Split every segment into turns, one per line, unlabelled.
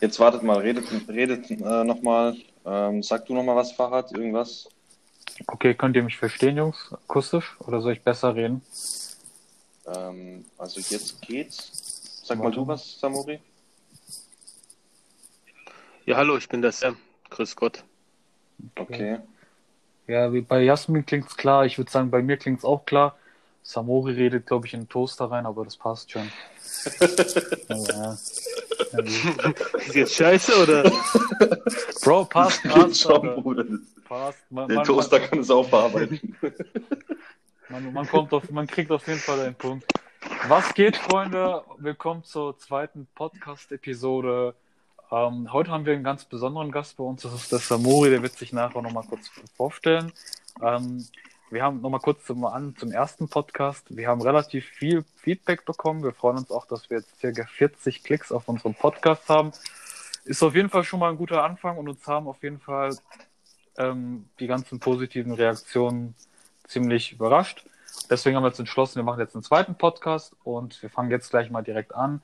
Jetzt wartet mal, redet, redet äh, nochmal. Ähm, sag du nochmal was, Fahrrad, irgendwas?
Okay, könnt ihr mich verstehen, Jungs? Akustisch? Oder soll ich besser reden?
Ähm, also jetzt geht's. Sag mal du was, Samori.
Ja, hallo, ich bin der Sam. Grüß Gott.
Okay.
Ja, wie bei Jasmin klingt's klar. Ich würde sagen, bei mir klingt's auch klar. Samori redet, glaube ich, in den Toaster rein, aber das passt schon. ja.
Ist jetzt scheiße oder?
Bro, passt, passt.
schon,
passt. Man,
Der
man,
Toaster kann es auch verarbeiten.
man, man, kommt auf, man kriegt auf jeden Fall einen Punkt. Was geht, Freunde? Willkommen zur zweiten Podcast-Episode. Ähm, heute haben wir einen ganz besonderen Gast bei uns. Das ist der Samori, der wird sich nachher nochmal kurz vorstellen. Ähm, wir haben nochmal kurz zum, an, zum ersten Podcast. Wir haben relativ viel Feedback bekommen. Wir freuen uns auch, dass wir jetzt circa 40 Klicks auf unserem Podcast haben. Ist auf jeden Fall schon mal ein guter Anfang und uns haben auf jeden Fall ähm, die ganzen positiven Reaktionen ziemlich überrascht. Deswegen haben wir uns entschlossen, wir machen jetzt einen zweiten Podcast und wir fangen jetzt gleich mal direkt an.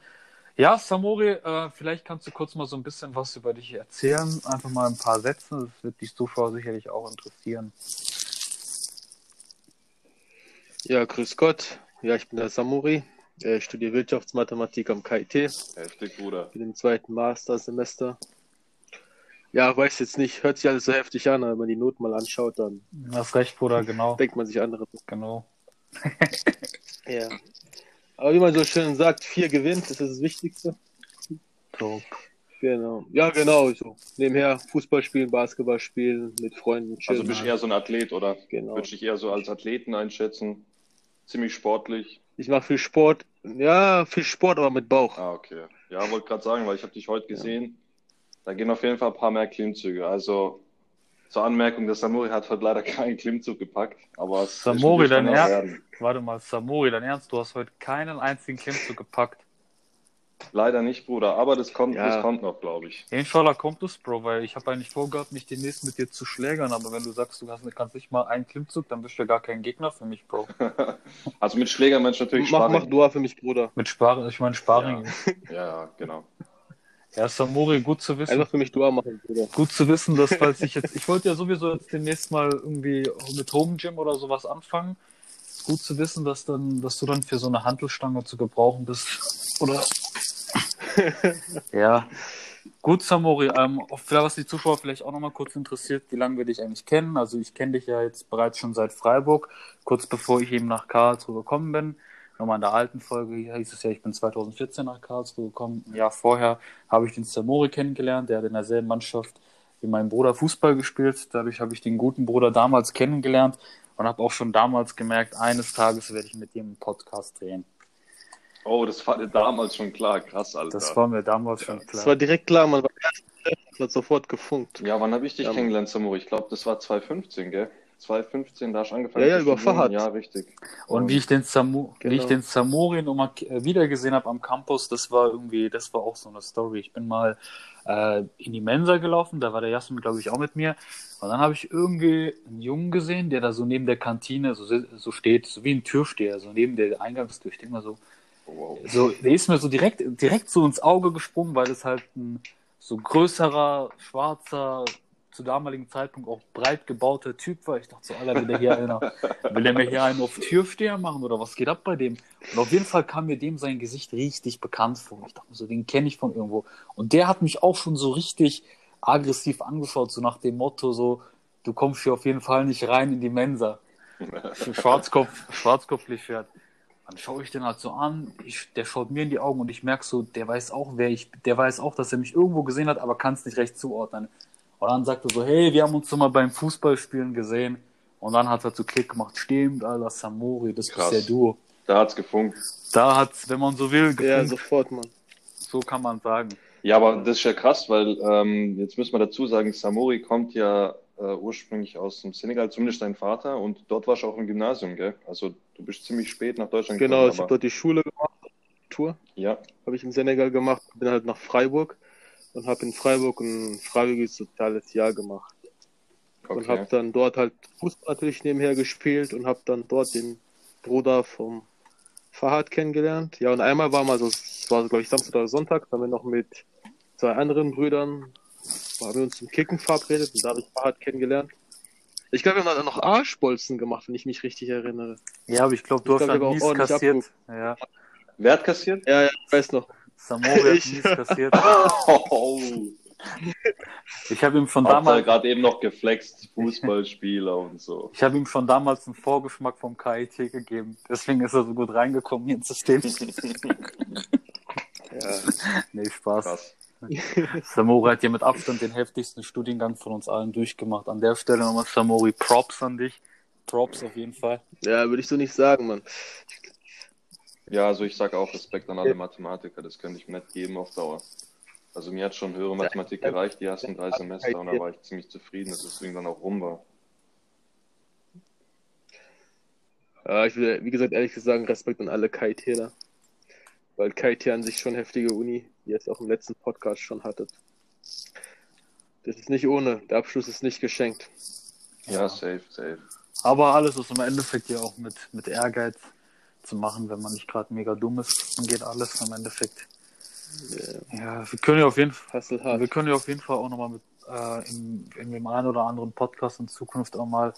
Ja, Samori, äh, vielleicht kannst du kurz mal so ein bisschen was über dich erzählen. Einfach mal ein paar Sätze. Das wird die Zuschauer sicherlich auch interessieren.
Ja, grüß Gott. Ja, ich bin der Samuri. Äh, Ich studiere Wirtschaftsmathematik am KIT.
Heftig, Bruder.
Bin im zweiten Mastersemester. Ja, weiß jetzt nicht, hört sich alles so heftig an, aber wenn man die Noten mal anschaut, dann
Du hast recht, Bruder, genau.
denkt man sich andere.
Genau.
Ja. Aber wie man so schön sagt, vier gewinnt, das ist das Wichtigste.
So.
Genau. Ja, genau. So. Nebenher Fußball spielen, Basketball spielen, mit Freunden
Also
chillen.
bist du eher so ein Athlet, oder?
Genau.
Würde ich eher so als Athleten einschätzen. Ziemlich sportlich.
Ich mache viel Sport. Ja, viel Sport, aber mit Bauch.
Ah, okay. Ja, wollte gerade sagen, weil ich habe dich heute gesehen. Da gehen auf jeden Fall ein paar mehr Klimmzüge. Also zur Anmerkung, der Samuri hat heute leider keinen Klimmzug gepackt. Aber wird
dein
werden.
Warte mal, Samori, dein Ernst, du hast heute keinen einzigen Klimmzug gepackt.
Leider nicht, Bruder. Aber das kommt,
Ja.
das kommt noch, glaube ich.
Inshallah kommt es, Bro, weil ich habe eigentlich vorgehabt, mich demnächst mit dir zu schlägern, aber wenn du sagst, du hast, kannst nicht mal einen Klimmzug, dann bist du ja gar kein Gegner für mich, Bro.
Also mit Schlägermensch natürlich
Mach, mach
Sparring.
Dua für mich, Bruder.
Mit Sparen, ich meine Sparring.
Ja, ja, genau.
Ja, Samori, gut zu wissen.
Einfach für mich Dua machen, Bruder.
Gut zu wissen, dass falls ich jetzt, ich wollte ja sowieso jetzt demnächst mal irgendwie mit Home Gym oder sowas anfangen. Gut zu wissen, dass dann, dass du dann für so eine Handelstange zu gebrauchen bist. Oder? ja. Gut, Samori, ähm, vielleicht, was die Zuschauer vielleicht auch nochmal kurz interessiert, wie lange wir dich eigentlich kennen. Also ich kenne dich ja jetzt bereits schon seit Freiburg, kurz bevor ich eben nach Karlsruhe gekommen bin. Nochmal in der alten Folge hier hieß es ja, ich bin 2014 nach Karlsruhe gekommen. Ein Jahr vorher habe ich den Samori kennengelernt, der hat in derselben Mannschaft wie mein Bruder Fußball gespielt. Dadurch habe ich den guten Bruder damals kennengelernt und habe auch schon damals gemerkt, eines Tages werde ich mit ihm einen Podcast drehen.
Oh, das war dir damals schon klar. Krass, Alter.
Das war mir damals schon
Das
klar.
war direkt klar, man war sofort gefunkt.
Ja, wann habe ich dich
Ja.
kennengelernt, Samuri? Ich glaube, das war 2015, gell? 2015, da hast du angefangen
Ja, ja, über. Fahad.
Ja, richtig.
Und wie ich den, Samu wie ich
Genau.
den Samori nochmal äh, wiedergesehen habe am Campus, das war irgendwie, das war auch so eine Story. Ich bin mal äh, in die Mensa gelaufen, da war der Jasmin, glaube ich, auch mit mir. Und dann habe ich irgendwie einen Jungen gesehen, der da so neben der Kantine so, so steht, so wie ein Türsteher, so neben der Eingangstür. Ich denke mal so,
Wow.
so, der ist mir so direkt, direkt so ins Auge gesprungen, weil es halt ein so größerer, schwarzer, zu damaligen Zeitpunkt auch breit gebauter Typ war. Ich dachte so, Alter, will der hier einer, will der mir hier einen auf Türsteher machen oder was geht ab bei dem? Und auf jeden Fall kam mir dem sein Gesicht richtig bekannt vor. Ich dachte so, den kenne ich von irgendwo. Und der hat mich auch schon so richtig aggressiv angeschaut, so nach dem Motto so, du kommst hier auf jeden Fall nicht rein in die Mensa. Schwarzkopf, Schwarzkopf-Pferd. Dann schaue ich den halt so an, ich, der schaut mir in die Augen und ich merke so, der weiß auch, wer ich, der weiß auch, dass er mich irgendwo gesehen hat, aber kann es nicht recht zuordnen. Und dann sagt er so, hey, wir haben uns doch mal beim Fußballspielen gesehen. Und dann hat er zu Klick gemacht, stimmt, Alter, Samori, das
Krass.
bist ja du.
Da hat's gefunkt.
Da hat's, wenn man so will,
Ja,
gefunkt.
sofort, Mann.
so kann man sagen.
Ja, aber das ist ja krass, weil ähm, jetzt müssen wir dazu sagen, Samori kommt ja äh, ursprünglich aus dem Senegal, zumindest dein Vater, und dort warst du auch im Gymnasium, gell? Also du bist ziemlich spät nach Deutschland
Genau,
gekommen,
ich habe
aber
dort die Schule gemacht, Tour
ja,
habe ich in Senegal gemacht, bin halt nach Freiburg und habe in Freiburg ein freiwilliges soziales Jahr gemacht. und
Okay.
habe dann dort halt Fußball natürlich nebenher gespielt und habe dann dort den Bruder vom Fahrrad kennengelernt. Ja, und einmal war mal so, es war glaube ich Samstag oder Sonntag, da haben wir noch mit zwei anderen Brüdern, haben wir uns zum Kicken verabredet und da habe ich Fahrrad kennengelernt. Ich glaube, wir haben dann noch Arschbolzen gemacht, wenn ich mich richtig erinnere.
Ja, aber ich glaube, du
Ich
hast
glaub,
dann
auch ordentlich
kassiert. Ja,
Wer hat kassiert?
Ja, ja, ich weiß noch.
Samori hat mies kassiert.
Oh,
Ich habe ihm schon
Hauptsache
damals,
gerade eben noch geflext, Fußballspieler und so.
ich habe ihm schon damals einen Vorgeschmack vom KIT gegeben. Deswegen ist er so gut reingekommen hier ins System.
Ja.
Nee, Spaß.
Krass.
Samori hat hier mit Abstand den heftigsten Studiengang von uns allen durchgemacht. An der Stelle nochmal Samori, Props an dich. Props auf jeden Fall.
ja, würde ich so nicht sagen, Mann.
Ja, also ich sage auch Respekt an alle Mathematiker, das könnte ich mir nicht geben auf Dauer. Also mir hat schon höhere Mathematik gereicht, die ersten drei Semester, und da war ich ziemlich zufrieden, dass es deswegen dann auch rum war.
Ja, ich will, wie gesagt, ehrlich gesagt, Respekt an alle KITler. Weil KIT an sich schon heftige Uni, wie ihr es auch im letzten Podcast schon hattet. Das ist nicht ohne. Der Abschluss ist nicht geschenkt.
Ja, safe, safe.
Aber alles ist im Endeffekt ja auch mit, mit Ehrgeiz zu machen, wenn man nicht gerade mega dumm ist. Dann geht alles im Endeffekt.
Ja,
Ja, wir können ja auf jeden Fall, wir können ja auf jeden Fall auch nochmal mit äh, in, in dem einen oder anderen Podcast in Zukunft auch mal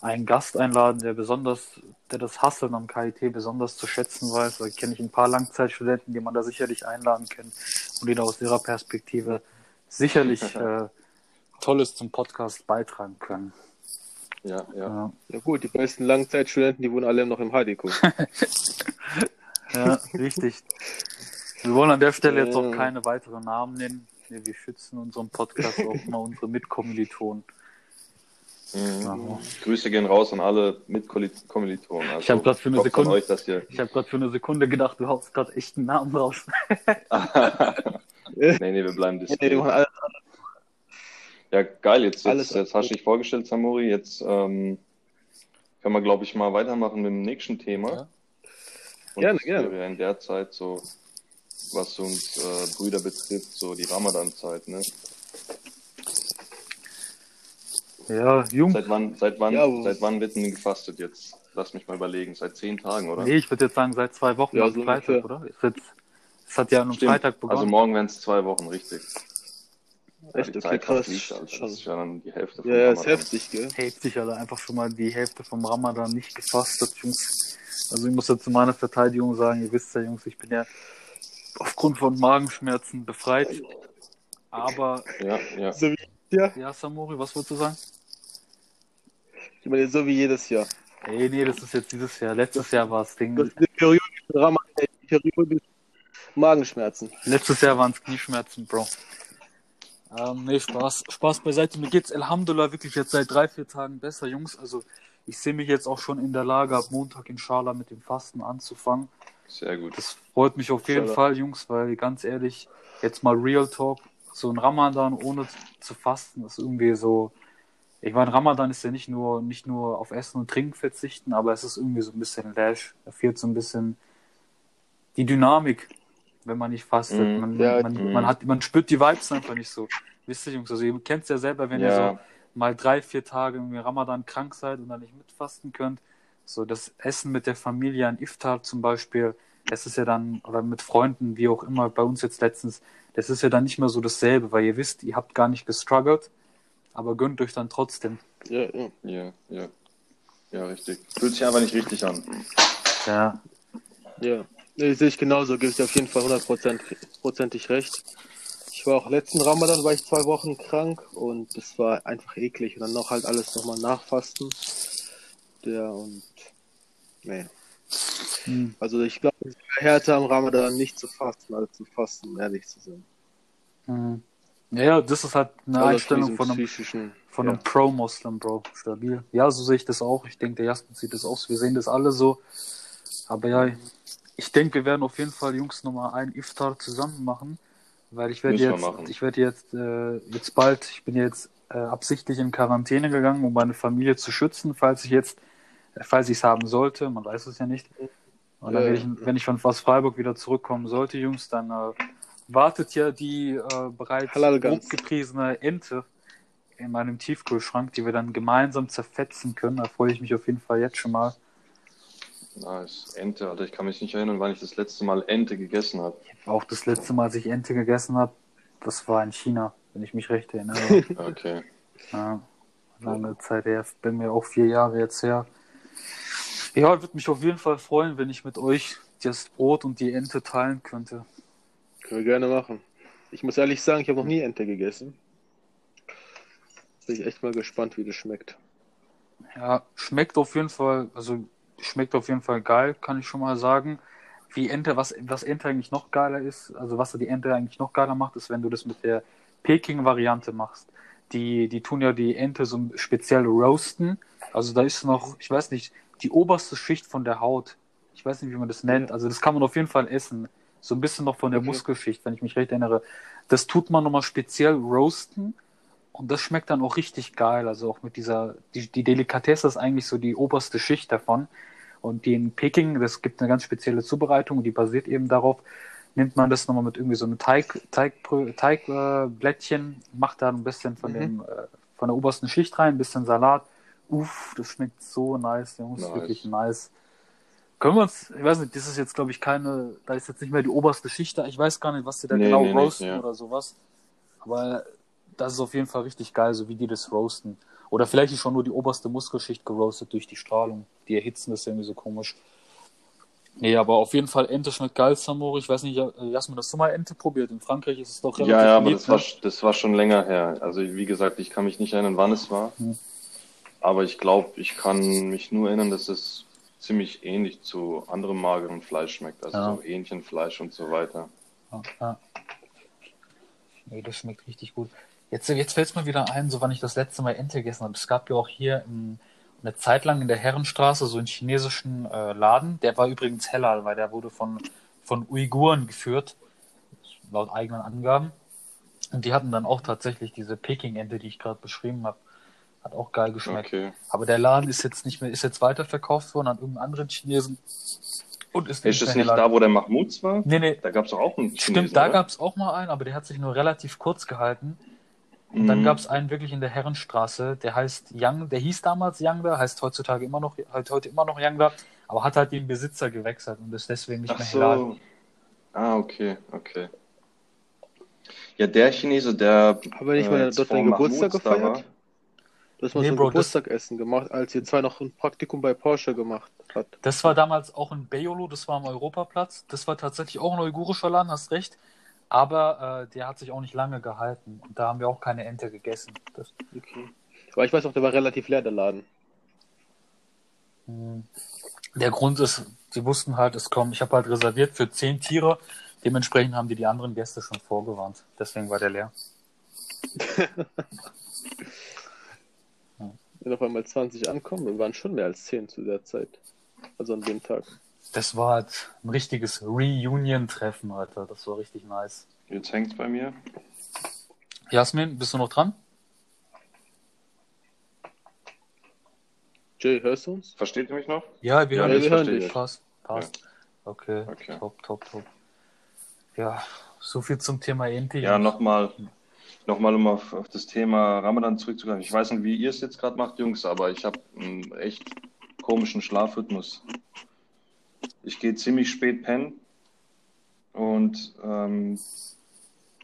einen Gast einladen, der besonders, der das Hasseln am KIT besonders zu schätzen weiß. Da kenne ich ein paar Langzeitstudenten, die man da sicherlich einladen kann und die da aus ihrer Perspektive sicherlich äh, Tolles zum Podcast beitragen können.
Ja, ja.
Ja,
Ja gut, die besten Langzeitstudenten, die wohnen alle noch im HDQ.
ja richtig. Wir wollen an der Stelle jetzt auch keine weiteren Namen nennen. Nee, Wir schützen unseren Podcast auch immer unsere Mitkommilitonen.
Mhm. Grüße gehen raus an alle Mitkommilitonen. Also,
Ich hab grad für eine Sekunde-
euch, ihr...
Ich habe gerade für eine Sekunde gedacht, du haust gerade echt einen Namen raus.
nee, nee, wir bleiben
Nee, die
diskret.
machen alle,
Ja, geil, jetzt,
Alles
jetzt, jetzt hast du dich vorgestellt, Samuri. Jetzt ähm, können wir, glaube ich, mal weitermachen mit dem nächsten Thema.
Ja.
Und
Gerne,
das
gerne.
wäre in der Zeit so, was uns äh, Brüder betrifft, so die Ramadan-Zeit. Ne?
Ja, Jung.
Seit wann, seit wann,
Ja,
seit wann wird denn gefastet jetzt? Lass mich mal überlegen. Seit zehn Tagen, oder?
Nee, ich würde jetzt sagen, seit zwei Wochen
Ja,
am
so
Freitag,
ungefähr.
oder? Ist jetzt, es hat ja am. Freitag begonnen.
Also morgen wären es zwei Wochen, richtig. Ja,
Echt?
die
Okay, krass. Schon.
Das ist ja dann die Hälfte vom
ja, ja, ist
Ramadan.
heftig, gell?
heftig, Alter. Einfach schon mal die Hälfte vom Ramadan nicht Jungs. Also ich muss ja zu meiner Verteidigung sagen, ihr wisst ja, Jungs, ich bin ja aufgrund von Magenschmerzen befreit. Aber,
Ja, ja.
So wie, ja,
ja, Samori, was wolltest du sagen?
ich meine, so wie jedes Jahr.
Ey, nee, das ist jetzt dieses Jahr. Letztes Jahr war es Ding.
Das sind periodische äh, periodische Magenschmerzen.
Letztes Jahr waren es Knieschmerzen, Bro. Ähm, nee, Spaß, Spaß beiseite. Mir geht's Alhamdulillah wirklich jetzt seit drei, vier Tagen besser, Jungs. Also ich sehe mich jetzt auch schon in der Lage, ab Montag inshallah mit dem Fasten anzufangen.
Sehr gut.
Das freut mich auf jeden
Inshallah.
Fall, Jungs, weil ganz ehrlich, jetzt mal Real Talk, so ein Ramadan ohne zu fasten ist irgendwie so. Ich meine, Ramadan ist ja nicht nur, nicht nur auf Essen und Trinken verzichten, aber es ist irgendwie so ein bisschen Lash. Da fehlt so ein bisschen die Dynamik, wenn man nicht fastet.
Mhm.
Man,
Ja,
man, man, hat, man spürt die Vibes einfach nicht so. Wisst ihr, Jungs, also ihr kennt es ja selber, wenn ihr so
Ja,
mal drei, vier Tage im Ramadan krank seid und dann nicht mitfasten könnt. So das Essen mit der Familie an Iftar zum Beispiel, das ist ja dann, oder mit Freunden, wie auch immer, bei uns jetzt letztens, das ist ja dann nicht mehr so dasselbe, weil ihr wisst, ihr habt gar nicht gestruggelt, aber gönnt euch dann trotzdem.
Ja, ja.
ja, ja. Ja, richtig. Fühlt sich einfach nicht richtig an.
Ja,
Ja, nee, sehe ich genauso, gebe ich dir auf jeden Fall hundertprozentig recht. Ich war auch letzten Ramadan, war ich zwei Wochen krank und es war einfach eklig und dann noch halt alles nochmal nachfasten. Der und, nee.
Hm.
Also ich glaube, es wäre härter am Ramadan nicht zu fasten, als zu fasten, um ehrlich zu sein.
Mhm. ja, ja, das ist halt eine
Also
Einstellung von einem Von
ja.
einem Pro-Muslim, Bro. Stabil. Ja, so sehe ich das auch. Ich denke, der Jasmin sieht das aus. Wir sehen das alle so. Aber ja, ich denke, wir werden auf jeden Fall, Jungs, nochmal einen Iftar zusammen machen. Weil ich werde
Müssen
jetzt, ich werde jetzt, äh, jetzt bald, ich bin jetzt äh, absichtlich in Quarantäne gegangen, um meine Familie zu schützen, falls ich jetzt, äh, falls ich es haben sollte. Man weiß es ja nicht. Und dann ich, wenn ich von aus Freiburg wieder zurückkommen sollte, Jungs, dann äh, wartet ja die äh, bereits hochgepriesene Ente in meinem Tiefkühlschrank, die wir dann gemeinsam zerfetzen können. Da freue ich mich auf jeden Fall jetzt schon mal.
Nice. Ente, Alter. Ich kann mich nicht erinnern, wann ich das letzte Mal Ente gegessen habe.
Auch das letzte Mal, als ich Ente gegessen habe, das war in China, wenn ich mich recht erinnere.
Okay.
ja, lange Zeit her. Bin mir auch vier Jahre jetzt her. Ja, würde mich auf jeden Fall freuen, wenn ich mit euch das Brot und die Ente teilen könnte.
Können wir gerne machen. Ich muss ehrlich sagen, ich habe noch nie Ente gegessen. Bin ich echt mal gespannt, wie das schmeckt.
Ja, schmeckt auf jeden Fall, also schmeckt auf jeden Fall geil, kann ich schon mal sagen. Wie Ente, was, was Ente eigentlich noch geiler ist, also was die Ente eigentlich noch geiler macht, ist, wenn du das mit der Peking-Variante machst. Die, die tun ja die Ente so speziell roasten. Also da ist noch, ich weiß nicht, die oberste Schicht von der Haut. Ich weiß nicht, wie man das nennt. Also das kann man auf jeden Fall essen. So ein bisschen noch von der
Okay.
Muskelschicht, wenn ich mich recht erinnere. Das tut man nochmal speziell roasten. Und das schmeckt dann auch richtig geil. Also auch mit dieser, die, die Delikatesse ist eigentlich so die oberste Schicht davon. Und die in Peking, das gibt eine ganz spezielle Zubereitung, die basiert eben darauf, nimmt man das nochmal mit irgendwie so einem Teig, Teigbrö- Teigblättchen, äh, macht da ein bisschen von
Mhm.
dem, äh, von der obersten Schicht rein, ein bisschen Salat. Uff, das schmeckt so nice, Jungs,
Nice.
wirklich nice. Können wir uns, ich weiß nicht, das ist jetzt glaube ich keine, da ist jetzt nicht mehr die oberste Schicht da, ich weiß gar nicht, was die da
Nee,
genau
nee, nee,
roasten
ja.
oder sowas. Aber das ist auf jeden Fall richtig geil, so wie die das roasten. Oder vielleicht ist schon nur die oberste Muskelschicht geroastet durch die Strahlung. Die erhitzen das irgendwie so komisch. Nee, aber auf jeden Fall Ente schmeckt geil, Samori. Ich weiß nicht, äh, Jasmin, hast du mal Ente probiert? In Frankreich ist es doch relativ
Ja, ja, aber das war, das war schon länger her. Also wie gesagt, ich kann mich nicht erinnern, wann es war.
Hm.
Aber ich glaube, ich kann mich nur erinnern, dass es ziemlich ähnlich zu anderem mageren Fleisch schmeckt. Also
Ja.
so Hähnchenfleisch und so weiter.
Ja, ja. Nee, das schmeckt richtig gut. Jetzt, jetzt fällt es mir wieder ein, so wann ich das letzte Mal Ente gegessen habe. Es gab ja auch hier in, eine Zeit lang in der Herrenstraße so einen chinesischen äh, Laden. Der war übrigens Halal, weil der wurde von, von Uiguren geführt, laut eigenen Angaben. Und die hatten dann auch tatsächlich diese Peking-Ente, die ich gerade beschrieben habe. Hat auch geil geschmeckt.
Okay.
Aber der Laden ist jetzt nicht mehr, ist jetzt weiterverkauft worden an irgendeinen anderen Chinesen. Und ist,
Ist es nicht da, wo der Mahmouds war?
Nee, nee,
Da gab es auch einen Chinesen,
Stimmt, da gab es auch mal einen, aber der hat sich nur relativ kurz gehalten. Und dann
Mhm.
gab es einen wirklich in der Herrenstraße, der heißt Yang, der hieß damals Yangda, heißt heutzutage immer noch, halt heute immer noch Yangda, aber hat halt den Besitzer gewechselt und ist deswegen nicht
Ach
mehr
so. Ah, okay, okay. Ja, der Chinese, der
Haben wir nicht
äh,
mal
jetzt
dort deinen Geburtstag
Mahmouds da
gefeiert?
war.
Du hast mal
Nee,
so ein
Bro, das-
Geburtstagessen gemacht, als ihr zwei noch ein Praktikum bei Porsche gemacht hat.
Das war damals auch in Beolo, das war am Europaplatz. Das war tatsächlich auch ein uigurischer Laden, hast recht. Aber äh, der hat sich auch nicht lange gehalten. Und da haben wir auch keine Ente gegessen. Das,
Okay. Aber ich weiß auch, der war relativ leer, der Laden.
Hm. Der Grund ist, sie wussten halt, es kommen, ich habe halt reserviert für zehn Tiere. Dementsprechend haben die die anderen Gäste schon vorgewarnt. Deswegen war der leer.
Wenn auf einmal 20 ankommen, dann waren schon mehr als 10 zu der Zeit. Also an dem Tag.
Das war halt ein richtiges Reunion-Treffen, Alter. Das war richtig nice.
Jetzt hängt's bei mir.
Jasmin, bist du noch dran?
Jay, hörst du uns?
Versteht ihr mich noch?
Ja, wir
Ja,
hören
wir
dich.
hören.
Passt, passt. Okay,
Okay.
top, top, top. Ja, so viel zum Thema Ente.
Ja, nochmal, nochmal, um auf, auf das Thema Ramadan zurückzukommen. Ich weiß nicht, wie ihr es jetzt gerade macht, Jungs, aber ich habe einen echt komischen Schlafrhythmus. Ich gehe ziemlich spät pennen und ähm,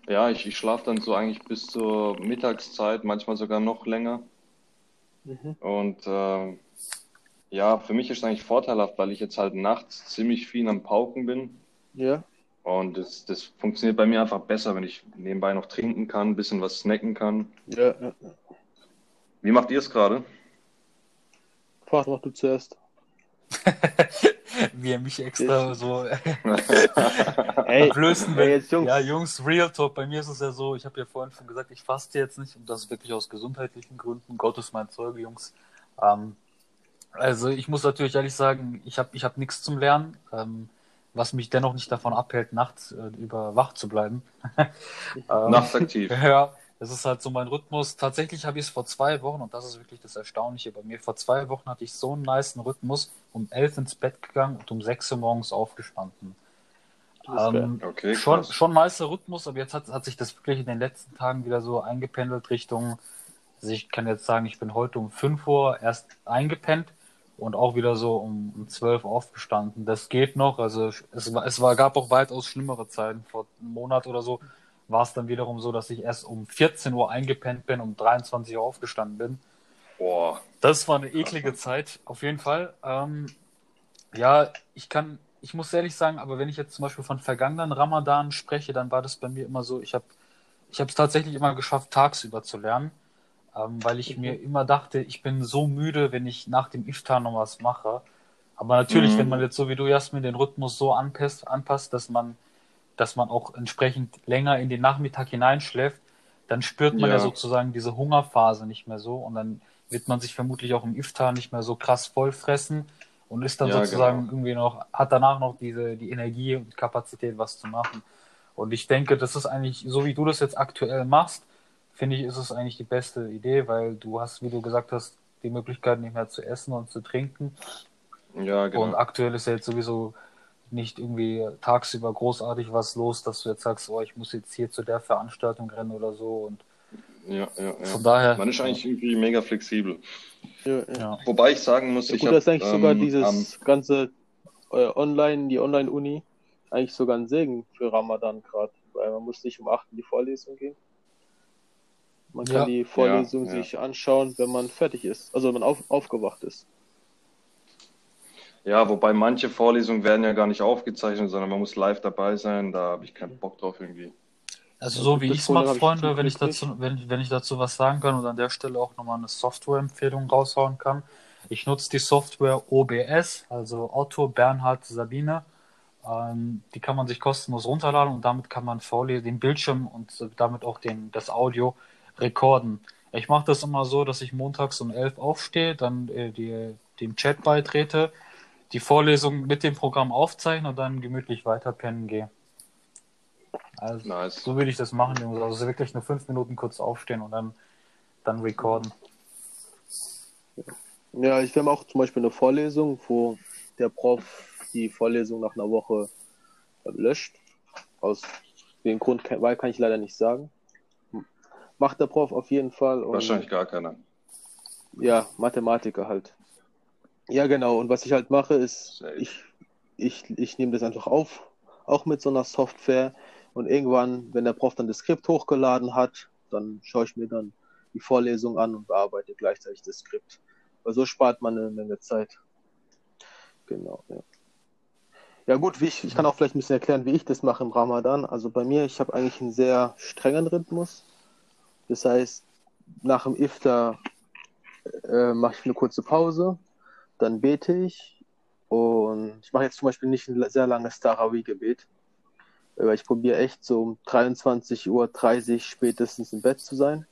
ja, ich, ich schlafe dann so eigentlich bis zur Mittagszeit, manchmal sogar noch länger.
Mhm.
Und ähm, ja, für mich ist es eigentlich vorteilhaft, weil ich jetzt halt nachts ziemlich viel am Pauken bin.
Ja.
Und das, das funktioniert bei mir einfach besser, wenn ich nebenbei noch trinken kann, ein bisschen was snacken kann.
Ja, ja. ja.
Wie macht ihr es gerade?
Fahrt mach du zuerst.
Wie er mich extra so
Ey,
Größten
ey, jetzt Jungs.
Ja, Jungs, Real Talk. Bei mir ist es ja so, ich habe ja vorhin schon gesagt, ich faste jetzt nicht und das ist wirklich aus gesundheitlichen Gründen. Gott ist mein Zeuge, Jungs. Ähm, also ich muss natürlich ehrlich sagen, ich habe ich hab nichts zum Lernen, ähm, was mich dennoch nicht davon abhält, nachts äh, über wach zu bleiben. ähm,
Nachts aktiv.
ja, das ist halt so mein Rhythmus. Tatsächlich habe ich es vor zwei Wochen, und das ist wirklich das Erstaunliche bei mir, vor zwei Wochen hatte ich so einen niceen Rhythmus, um elf ins Bett gegangen und um sechs Uhr morgens aufgestanden. Ähm,
Okay,
schon,
krass.
schon nicer Rhythmus, aber jetzt hat, hat sich das wirklich in den letzten Tagen wieder so eingependelt Richtung Also ich kann jetzt sagen, ich bin heute um 5 Uhr erst eingepennt und auch wieder so um, um 12 Uhr aufgestanden. Das geht noch. Also es, war, es war, gab auch weitaus schlimmere Zeiten. Vor einem Monat oder so war es dann wiederum so, dass ich erst um 14 Uhr eingepennt bin, um 23 Uhr aufgestanden bin.
Boah.
Das war eine eklige Zeit, auf jeden Fall. Ähm, ja, ich kann, ich muss ehrlich sagen, aber wenn ich jetzt zum Beispiel von vergangenen Ramadan spreche, dann war das bei mir immer so, ich habe ich es tatsächlich immer geschafft, tagsüber zu lernen, ähm, weil ich mhm. mir immer dachte, ich bin so müde, wenn ich nach dem Iftar noch was mache. Aber natürlich, mhm. wenn man jetzt so wie du, Jasmin, den Rhythmus so anpasst, anpasst, dass man, dass man auch entsprechend länger in den Nachmittag hineinschläft, dann spürt man ja, ja sozusagen diese Hungerphase nicht mehr so und dann wird man sich vermutlich auch im Iftar nicht mehr so krass vollfressen und ist dann ja, sozusagen genau. irgendwie noch, hat danach noch diese, die Energie und Kapazität, was zu machen. Und ich denke, das ist eigentlich, so wie du das jetzt aktuell machst, finde ich, ist es eigentlich die beste Idee, weil du hast, wie du gesagt hast, die Möglichkeit nicht mehr zu essen und zu trinken.
Ja, genau.
Und aktuell ist ja jetzt sowieso nicht irgendwie tagsüber großartig was los, dass du jetzt sagst, oh, ich muss jetzt hier zu der Veranstaltung rennen oder so und
ja, ja, ja.
Von daher.
Man ist eigentlich irgendwie mega flexibel.
Ja, ja.
Wobei ich sagen muss,
ja,
ich
habe. Das ist eigentlich ähm, sogar dieses um, ganze äh, Online, die Online-Uni, eigentlich sogar ein Segen für Ramadan gerade, weil man muss nicht um 8 in die Vorlesung gehen. Man kann die Vorlesung sich anschauen, wenn man fertig ist, also wenn man auf, aufgewacht ist.
Ja, wobei manche Vorlesungen werden ja gar nicht aufgezeichnet, sondern man muss live dabei sein. Da habe ich keinen Bock drauf irgendwie.
Also so wie ich es mache, Freunde, wenn ich dazu, wenn, wenn ich dazu was sagen kann und an der Stelle auch nochmal eine Software-Empfehlung raushauen kann. Ich nutze die Software OBS, also Otto Bernhard Sabine. Ähm, die kann man sich kostenlos runterladen und damit kann man vorlesen, den Bildschirm und damit auch den, das Audio rekorden. Ich mache das immer so, dass ich montags um 11 aufstehe, dann äh, die, dem Chat beitrete, die Vorlesung mit dem Programm aufzeichne und dann gemütlich weiter pennen gehe. Also, nice. So würde ich das machen, Jungs. Also wirklich nur fünf Minuten kurz aufstehen und dann, dann recorden.
Ja, ich habe auch zum Beispiel eine Vorlesung, wo der Prof die Vorlesung nach einer Woche löscht. Aus dem Grund, weil kann ich leider nicht sagen. Macht der Prof auf jeden Fall.
Wahrscheinlich gar keiner.
Ja, Mathematiker halt. Ja, genau. Und was ich halt mache, ist, ich, ich, ich nehme das einfach auf, auch mit so einer Software. Und irgendwann, wenn der Prof dann das Skript hochgeladen hat, dann schaue ich mir dann die Vorlesung an und bearbeite gleichzeitig das Skript. Weil so spart man eine Menge Zeit. Genau, ja. Ja gut, ich, ich kann auch vielleicht ein bisschen erklären, wie ich das mache im Ramadan. Also bei mir, ich habe eigentlich einen sehr strengen Rhythmus. Das heißt, nach dem Iftar äh, mache ich eine kurze Pause, dann bete ich und ich mache jetzt zum Beispiel nicht ein sehr langes Tarawih-Gebet, weil ich probiere echt so um 23.30 Uhr spätestens im Bett zu sein.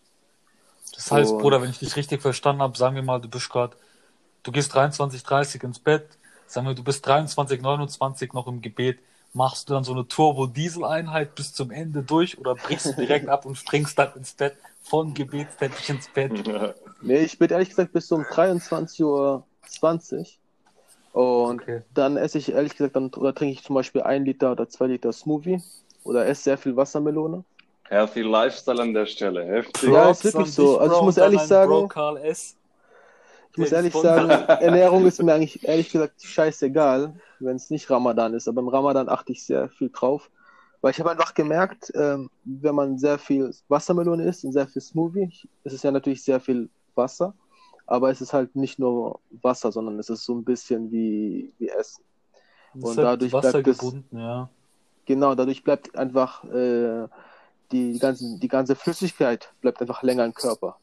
Das heißt, und... Bruder, wenn ich dich richtig verstanden habe, sagen wir mal, du bist gerade, du gehst 23.30 ins Bett, sagen wir, du bist 23.29 noch im Gebet, machst du dann so eine Turbo-Diesel-Einheit bis zum Ende durch oder brichst du direkt ab und springst dann ins Bett von Gebetsteppich ins Bett?
Nee, ich bin ehrlich gesagt bis um 23.20 Uhr. Und okay. dann esse ich ehrlich gesagt, dann oder trinke ich zum Beispiel ein Liter oder zwei Liter Smoothie oder esse sehr viel Wassermelone.
Healthy Lifestyle an der Stelle, heftig.
Ja, ist wirklich so. Also ich muss ehrlich sagen, ich muss ehrlich sagen, Ernährung ist mir eigentlich ehrlich gesagt scheißegal, wenn es nicht Ramadan ist. Aber im Ramadan achte ich sehr viel drauf. Weil ich habe einfach gemerkt, ähm, wenn man sehr viel Wassermelone isst und sehr viel Smoothie, ist es ja natürlich sehr viel Wasser aber es ist halt nicht nur Wasser, sondern es ist so ein bisschen wie, wie Essen.
Und dadurch Wasser bleibt gebunden, es, ja.
Genau, dadurch bleibt einfach äh, die, ganzen, die ganze Flüssigkeit bleibt einfach länger im Körper.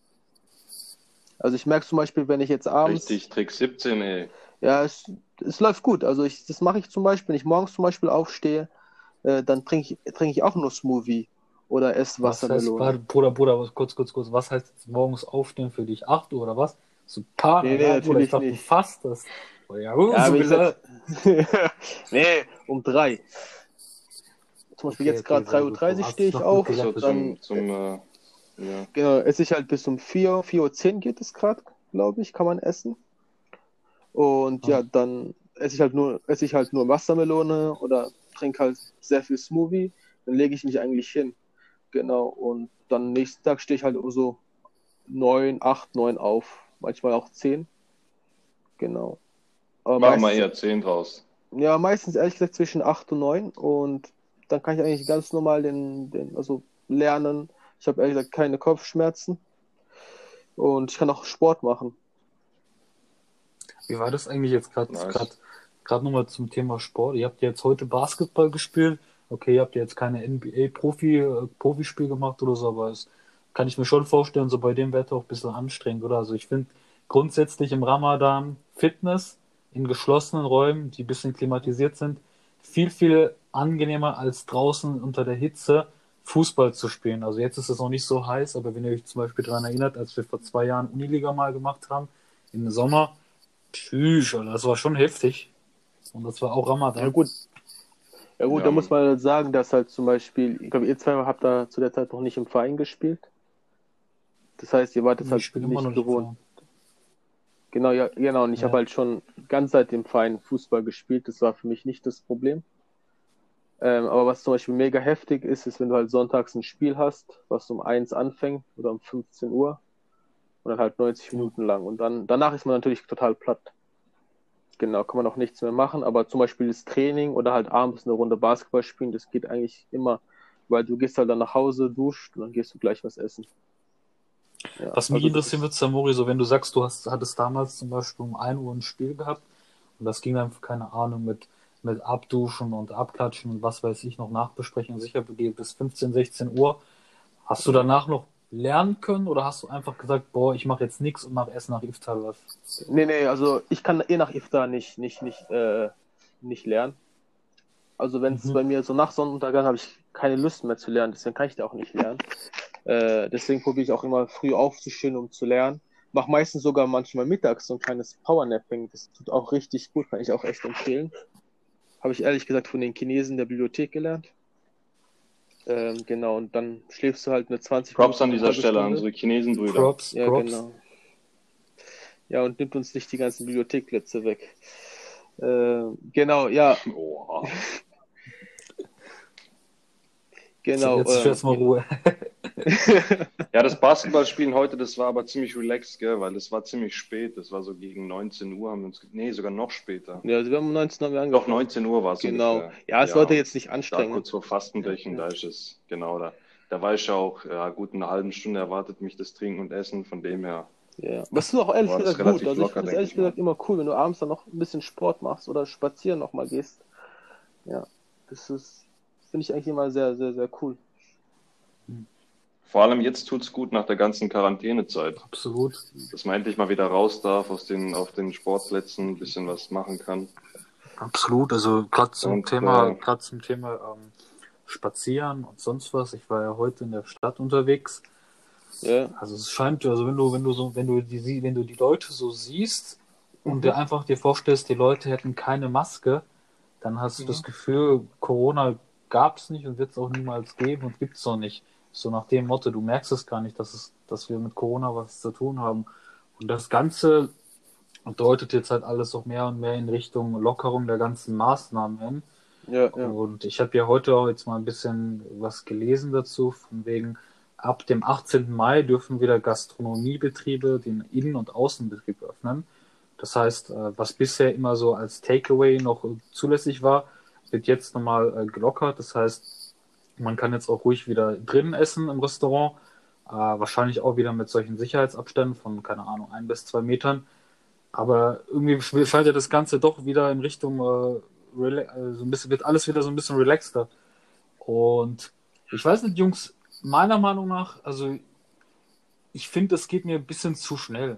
Also ich merke zum Beispiel, wenn ich jetzt abends.
Richtig, Trick 17, ey.
Ja, es, es läuft gut. Also ich, das mache ich zum Beispiel, wenn ich morgens zum Beispiel aufstehe, äh, dann trinke ich, trink ich auch nur Smoothie oder esse Wassermelone.
Was heißt, Bruder, Bruder, kurz, kurz, kurz, was heißt morgens aufstehen für dich? 8 Uhr oder was? So ein paar.
Nee, nee, natürlich ich
dachte,
nicht.
fast das.
Oh, ja, uh, ja, so gesagt, nee, um drei. Zum Beispiel okay, jetzt gerade okay, 3.30 Uhr stehe ich auf.
So, dann, zum, zum äh, ja.
Genau, esse ich halt bis um 4, 4.10 Uhr geht es gerade, glaube ich, kann man essen. Und ja, dann esse ich halt nur, esse ich halt nur Wassermelone oder trinke halt sehr viel Smoothie. Dann lege ich mich eigentlich hin. Genau. Und dann nächsten Tag stehe ich halt um so neun, acht, neun auf, manchmal auch zehn. Genau. Aber
Machen wir eher 10 draus.
ja, meistens ehrlich gesagt zwischen acht und neun und dann kann ich eigentlich ganz normal den, den also lernen. Ich habe ehrlich gesagt keine Kopfschmerzen und ich kann auch Sport machen.
Wie war das eigentlich jetzt gerade
Nice.
gerade gerade nochmal zum Thema Sport? Ihr habt jetzt heute Basketball gespielt. Okay, ihr habt jetzt keine NBA-Profi, äh, Profispiel gemacht oder so, aber es kann ich mir schon vorstellen, so bei dem Wetter auch ein bisschen anstrengend, oder? Also ich finde grundsätzlich im Ramadan Fitness in geschlossenen Räumen, die ein bisschen klimatisiert sind, viel, viel angenehmer als draußen unter der Hitze Fußball zu spielen. Also jetzt ist es noch nicht so heiß, aber wenn ihr euch zum Beispiel daran erinnert, als wir vor zwei Jahren Uniliga mal gemacht haben, im Sommer, tschüss, das war schon heftig. Und das war auch Ramadan.
Ja gut. Ja gut,
Ja,
da muss man halt sagen, dass halt zum Beispiel, ich glaube, ihr zwei habt da zu der Zeit noch nicht im Verein gespielt. Das heißt, ihr wart es halt nicht
immer noch nicht
gewohnt. Genau, ja, genau. Und ich
Ja.
habe halt schon ganz seit dem Verein Fußball gespielt. Das war für mich nicht das Problem. Ähm, aber was zum Beispiel mega heftig ist, ist, wenn du halt sonntags ein Spiel hast, was um 1 anfängt oder um 15 Uhr und dann halt 90 Minuten lang. Und dann danach ist man natürlich total platt. Genau, kann man auch nichts mehr machen. Aber zum Beispiel das Training oder halt abends eine Runde Basketball spielen, das geht eigentlich immer, weil du gehst halt dann nach Hause, duscht und dann gehst du gleich was essen. Ja,
Was mich
also
interessieren wird, Samori, so wenn du sagst, du hast, hattest damals zum Beispiel um 1 Uhr ein Spiel gehabt und das ging dann, keine Ahnung, mit, mit Abduschen und Abklatschen und was weiß ich noch, Nachbesprechen sicher bis 15, 16 Uhr. Hast du danach noch lernen können oder hast du einfach gesagt, boah, ich mache jetzt nichts und mache erst nach Iftar was?
Nee, nee, also ich kann eh nach Iftar nicht, nicht, nicht, äh, nicht lernen. Also wenn es
Mhm.
bei mir so nach Sonnenuntergang habe ich keine Lust mehr zu lernen, deswegen kann ich da auch nicht lernen. Äh, deswegen probiere ich auch immer früh aufzustehen, um zu lernen. Mach meistens sogar manchmal mittags so ein kleines Powernapping. Das tut auch richtig gut, kann ich auch echt empfehlen. Habe ich ehrlich gesagt von den Chinesen der Bibliothek gelernt. Ähm, genau, und dann schläfst du halt eine 20
Props an
Minuten,
dieser
halbe
Stelle an unsere Chinesenbrüder.
Props,
Ja,
Props.
genau. Ja, und nimmt uns nicht die ganzen Bibliothekplätze weg. Äh, genau, ja,
Oha.
genau.
jetzt ist
ähm,
jetzt mal Ruhe.
Ja, das Basketballspielen heute, das war aber ziemlich relaxed, gell, weil es war ziemlich spät. Das war so gegen 19 Uhr haben wir uns, nee, sogar noch später.
ja, also wir haben um 19 haben wir
Doch,
angefangen.
19 Uhr war es
Genau.
ungefähr.
Ja, es sollte jetzt nicht
Da
anstrengend.
kurz vor Fastenbrechen, da ist es, genau, da, da war ich ja auch, ja, gut, in einer halben Stunde erwartet mich das Trinken und Essen, von dem her.
Ja. Was ist auch ehrlich gesagt gut. Also ich finde es ehrlich
ich mal.
gesagt immer cool, wenn du abends dann noch ein bisschen Sport machst oder spazieren noch mal gehst. Ja, das ist, finde ich eigentlich immer sehr, sehr, sehr cool.
Vor allem jetzt tut's gut nach der ganzen Quarantänezeit,
Absolut.
dass man endlich mal wieder raus darf aus den, auf den Sportplätzen, ein bisschen was machen kann.
Absolut, also gerade zum
Und,
Thema,
äh,
gerade zum Thema ähm, Spazieren und sonst was. Ich war ja heute in der Stadt unterwegs.
Ja,
Also es scheint, also wenn du, wenn du so, wenn du die, wenn du die Leute so siehst und
Mhm.
dir einfach dir vorstellst, die Leute hätten keine Maske, dann hast du
Mhm.
das Gefühl, Corona gab es nicht und wird es auch niemals geben und gibt es noch nicht. So nach dem Motto, du merkst es gar nicht, dass es, dass wir mit Corona was zu tun haben. Und das Ganze deutet jetzt halt alles auch mehr und mehr in Richtung Lockerung der ganzen Maßnahmen hin.
ja, ja.
Und ich habe ja heute auch jetzt mal ein bisschen was gelesen dazu, von wegen, ab dem 18. Mai dürfen wieder Gastronomiebetriebe den Innen- und Außenbetrieb öffnen. Das heißt, äh, was bisher immer so als Takeaway noch zulässig war, wird jetzt nochmal äh, gelockert. Das heißt, man kann jetzt auch ruhig wieder drinnen essen im Restaurant. Äh, wahrscheinlich auch wieder mit solchen Sicherheitsabständen von, keine Ahnung, ein bis zwei Metern. Aber irgendwie scheint ja das Ganze doch wieder in Richtung, äh, rela- äh, so ein bisschen, wird alles wieder so ein bisschen relaxter. Und ich weiß nicht, Jungs, meiner Meinung nach, also ich finde, es geht mir ein bisschen zu schnell,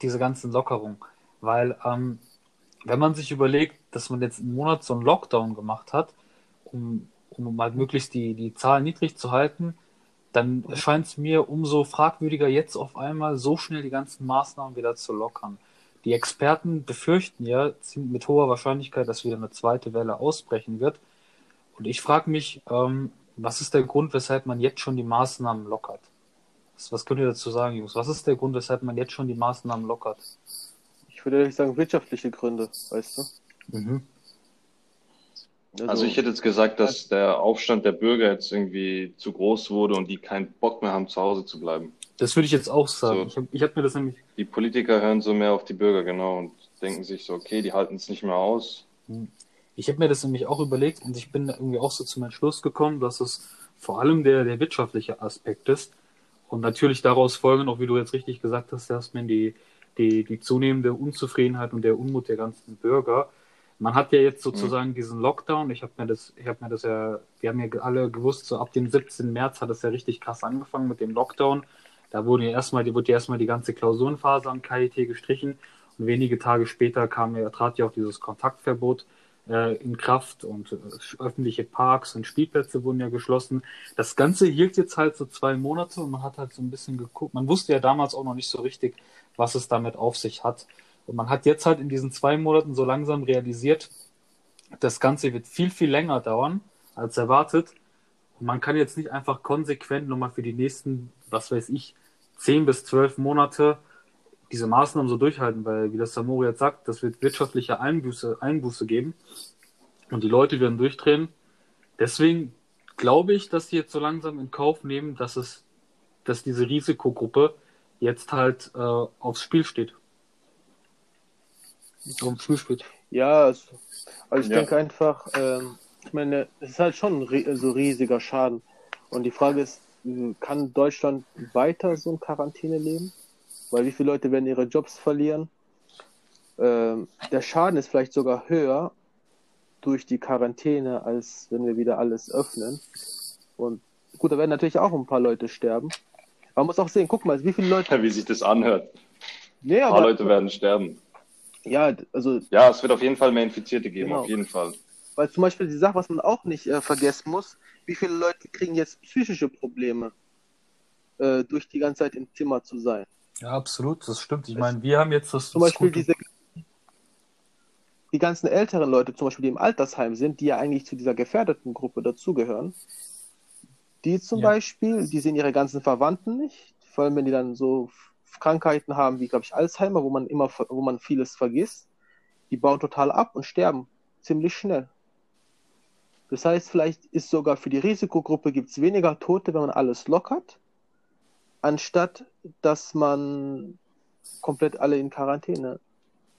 diese ganzen Lockerungen. Weil, ähm, wenn man sich überlegt, dass man jetzt einen Monat so einen Lockdown gemacht hat, um, um halt möglichst die, die Zahlen niedrig zu halten, dann erscheint es mir umso fragwürdiger, jetzt auf einmal so schnell die ganzen Maßnahmen wieder zu lockern. Die Experten befürchten ja mit hoher Wahrscheinlichkeit, dass wieder eine zweite Welle ausbrechen wird. Und ich frage mich, ähm, was ist der Grund, weshalb man jetzt schon die Maßnahmen lockert? Was, was könnt ihr dazu sagen, Jungs? Was ist der Grund, weshalb man jetzt schon die Maßnahmen lockert?
Ich würde ehrlich sagen, wirtschaftliche Gründe, weißt du?
Mhm.
Also ich hätte jetzt gesagt, dass der Aufstand der Bürger jetzt irgendwie zu groß wurde und die keinen Bock mehr haben, zu Hause zu bleiben.
Das würde ich jetzt auch sagen.
So.
Ich habe hab mir das nämlich.
Die Politiker hören so mehr auf die Bürger, genau, und denken sich so, okay, die halten es nicht mehr aus.
Ich habe mir das nämlich auch überlegt und ich bin irgendwie auch so zum Entschluss gekommen, dass es vor allem der, der wirtschaftliche Aspekt ist. Und natürlich daraus folgen, auch wie du jetzt richtig gesagt hast, Jasmin, die, die, die zunehmende Unzufriedenheit und der Unmut der ganzen Bürger. Man hat ja jetzt sozusagen diesen Lockdown. Ich habe mir das, ich habe mir das ja, wir haben ja alle gewusst, so ab dem 17. März hat es ja richtig krass angefangen mit dem Lockdown. Da wurde ja erstmal, die wurde ja erstmal die ganze Klausurenphase am KIT gestrichen und wenige Tage später kam ja, trat ja auch dieses Kontaktverbot äh, in Kraft und äh, öffentliche Parks und Spielplätze wurden ja geschlossen. Das Ganze hielt jetzt halt so zwei Monate und man hat halt so ein bisschen geguckt. Man wusste ja damals auch noch nicht so richtig, was es damit auf sich hat. Und man hat jetzt halt in diesen zwei Monaten so langsam realisiert, das Ganze wird viel, viel länger dauern als erwartet. Und man kann jetzt nicht einfach konsequent nochmal für die nächsten, was weiß ich, zehn bis zwölf Monate diese Maßnahmen so durchhalten, weil, wie das Samori jetzt sagt, das wird wirtschaftliche Einbuße, Einbuße geben und die Leute werden durchdrehen. Deswegen glaube ich, dass sie jetzt so langsam in Kauf nehmen, dass es, dass diese Risikogruppe jetzt halt äh, aufs Spiel steht. Spiel steht.
Ja, also, also ich
Ja.
denke einfach, ähm, ich meine, es ist halt schon ein so riesiger Schaden. Und die Frage ist, kann Deutschland weiter so in Quarantäne leben? Weil wie viele Leute werden ihre Jobs verlieren? Ähm, der Schaden ist vielleicht sogar höher durch die Quarantäne, als wenn wir wieder alles öffnen. Und gut, da werden natürlich auch ein paar Leute sterben. Man muss auch sehen, guck mal, wie viele Leute.
Wie sich das anhört.
Nee,
Ein paar
aber
Leute werden sterben.
Ja, also
Ja, es wird auf jeden Fall mehr Infizierte geben,
Genau.
auf jeden Fall.
Weil zum Beispiel die Sache, was man auch nicht äh, vergessen muss, wie viele Leute kriegen jetzt psychische Probleme äh, durch die ganze Zeit im Zimmer zu sein.
Ja, absolut, das stimmt. Ich meine, wir haben jetzt das.
Zum Beispiel
das
diese die ganzen älteren Leute, zum Beispiel die im Altersheim sind, die ja eigentlich zu dieser gefährdeten Gruppe dazugehören, die zum
Ja.
Beispiel, die sehen ihre ganzen Verwandten nicht, vor allem wenn die dann so Krankheiten haben wie, glaube ich, Alzheimer, wo man immer, wo man vieles vergisst, die bauen total ab und sterben ziemlich schnell. Das heißt, vielleicht ist sogar für die Risikogruppe gibt es weniger Tote, wenn man alles lockert, anstatt dass man komplett alle in Quarantäne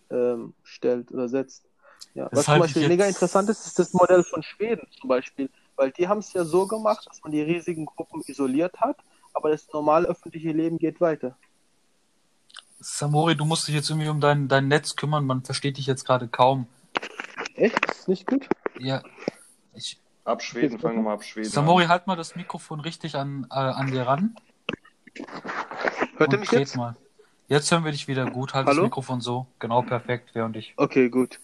ähm, stellt oder setzt. Ja. Was zum Beispiel mega interessant ist, ist das Modell von Schweden zum Beispiel, weil die haben es ja so gemacht, dass man die riesigen Gruppen isoliert hat, aber das normale öffentliche Leben geht weiter.
Samori, du musst dich jetzt irgendwie um dein, dein Netz kümmern. Man versteht dich jetzt gerade kaum.
Echt? Ist nicht gut?
Ja. Ich,
Ab Schweden, fangen wir mal ab Schweden
Samori,
an.
halt mal das Mikrofon richtig an, äh, an dir ran.
Hört ihr mich jetzt?
mal. Jetzt hören wir dich wieder gut. Halt
Hallo?
das Mikrofon so. Genau, perfekt. Wer und ich.
Okay, gut.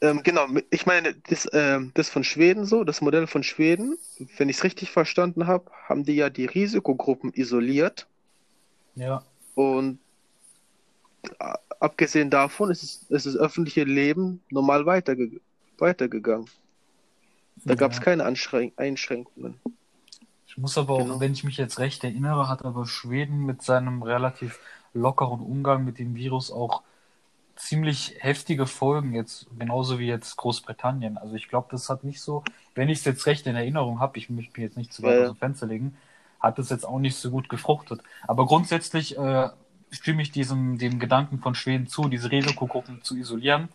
Ähm, genau, ich meine, das, ähm, das von Schweden so, das Modell von Schweden, wenn ich es richtig verstanden habe, haben die ja die Risikogruppen isoliert
Ja.
Und abgesehen davon ist, es, ist das öffentliche Leben normal weiterge weitergegangen. Da gab es
Ja.
keine Anschrän Einschränkungen.
Ich muss aber auch,
Genau.
wenn ich mich jetzt recht erinnere, hat aber Schweden mit seinem relativ lockeren Umgang mit dem Virus auch ziemlich heftige Folgen jetzt, genauso wie jetzt Großbritannien. Also ich glaube, das hat nicht so, wenn ich es jetzt recht in Erinnerung habe, ich möchte mich jetzt nicht zu weit
Ja, ja.
aus dem Fenster legen, hat es jetzt auch nicht so gut gefruchtet. Aber grundsätzlich äh, stimme ich diesem dem Gedanken von Schweden zu, diese Risikogruppen zu isolieren.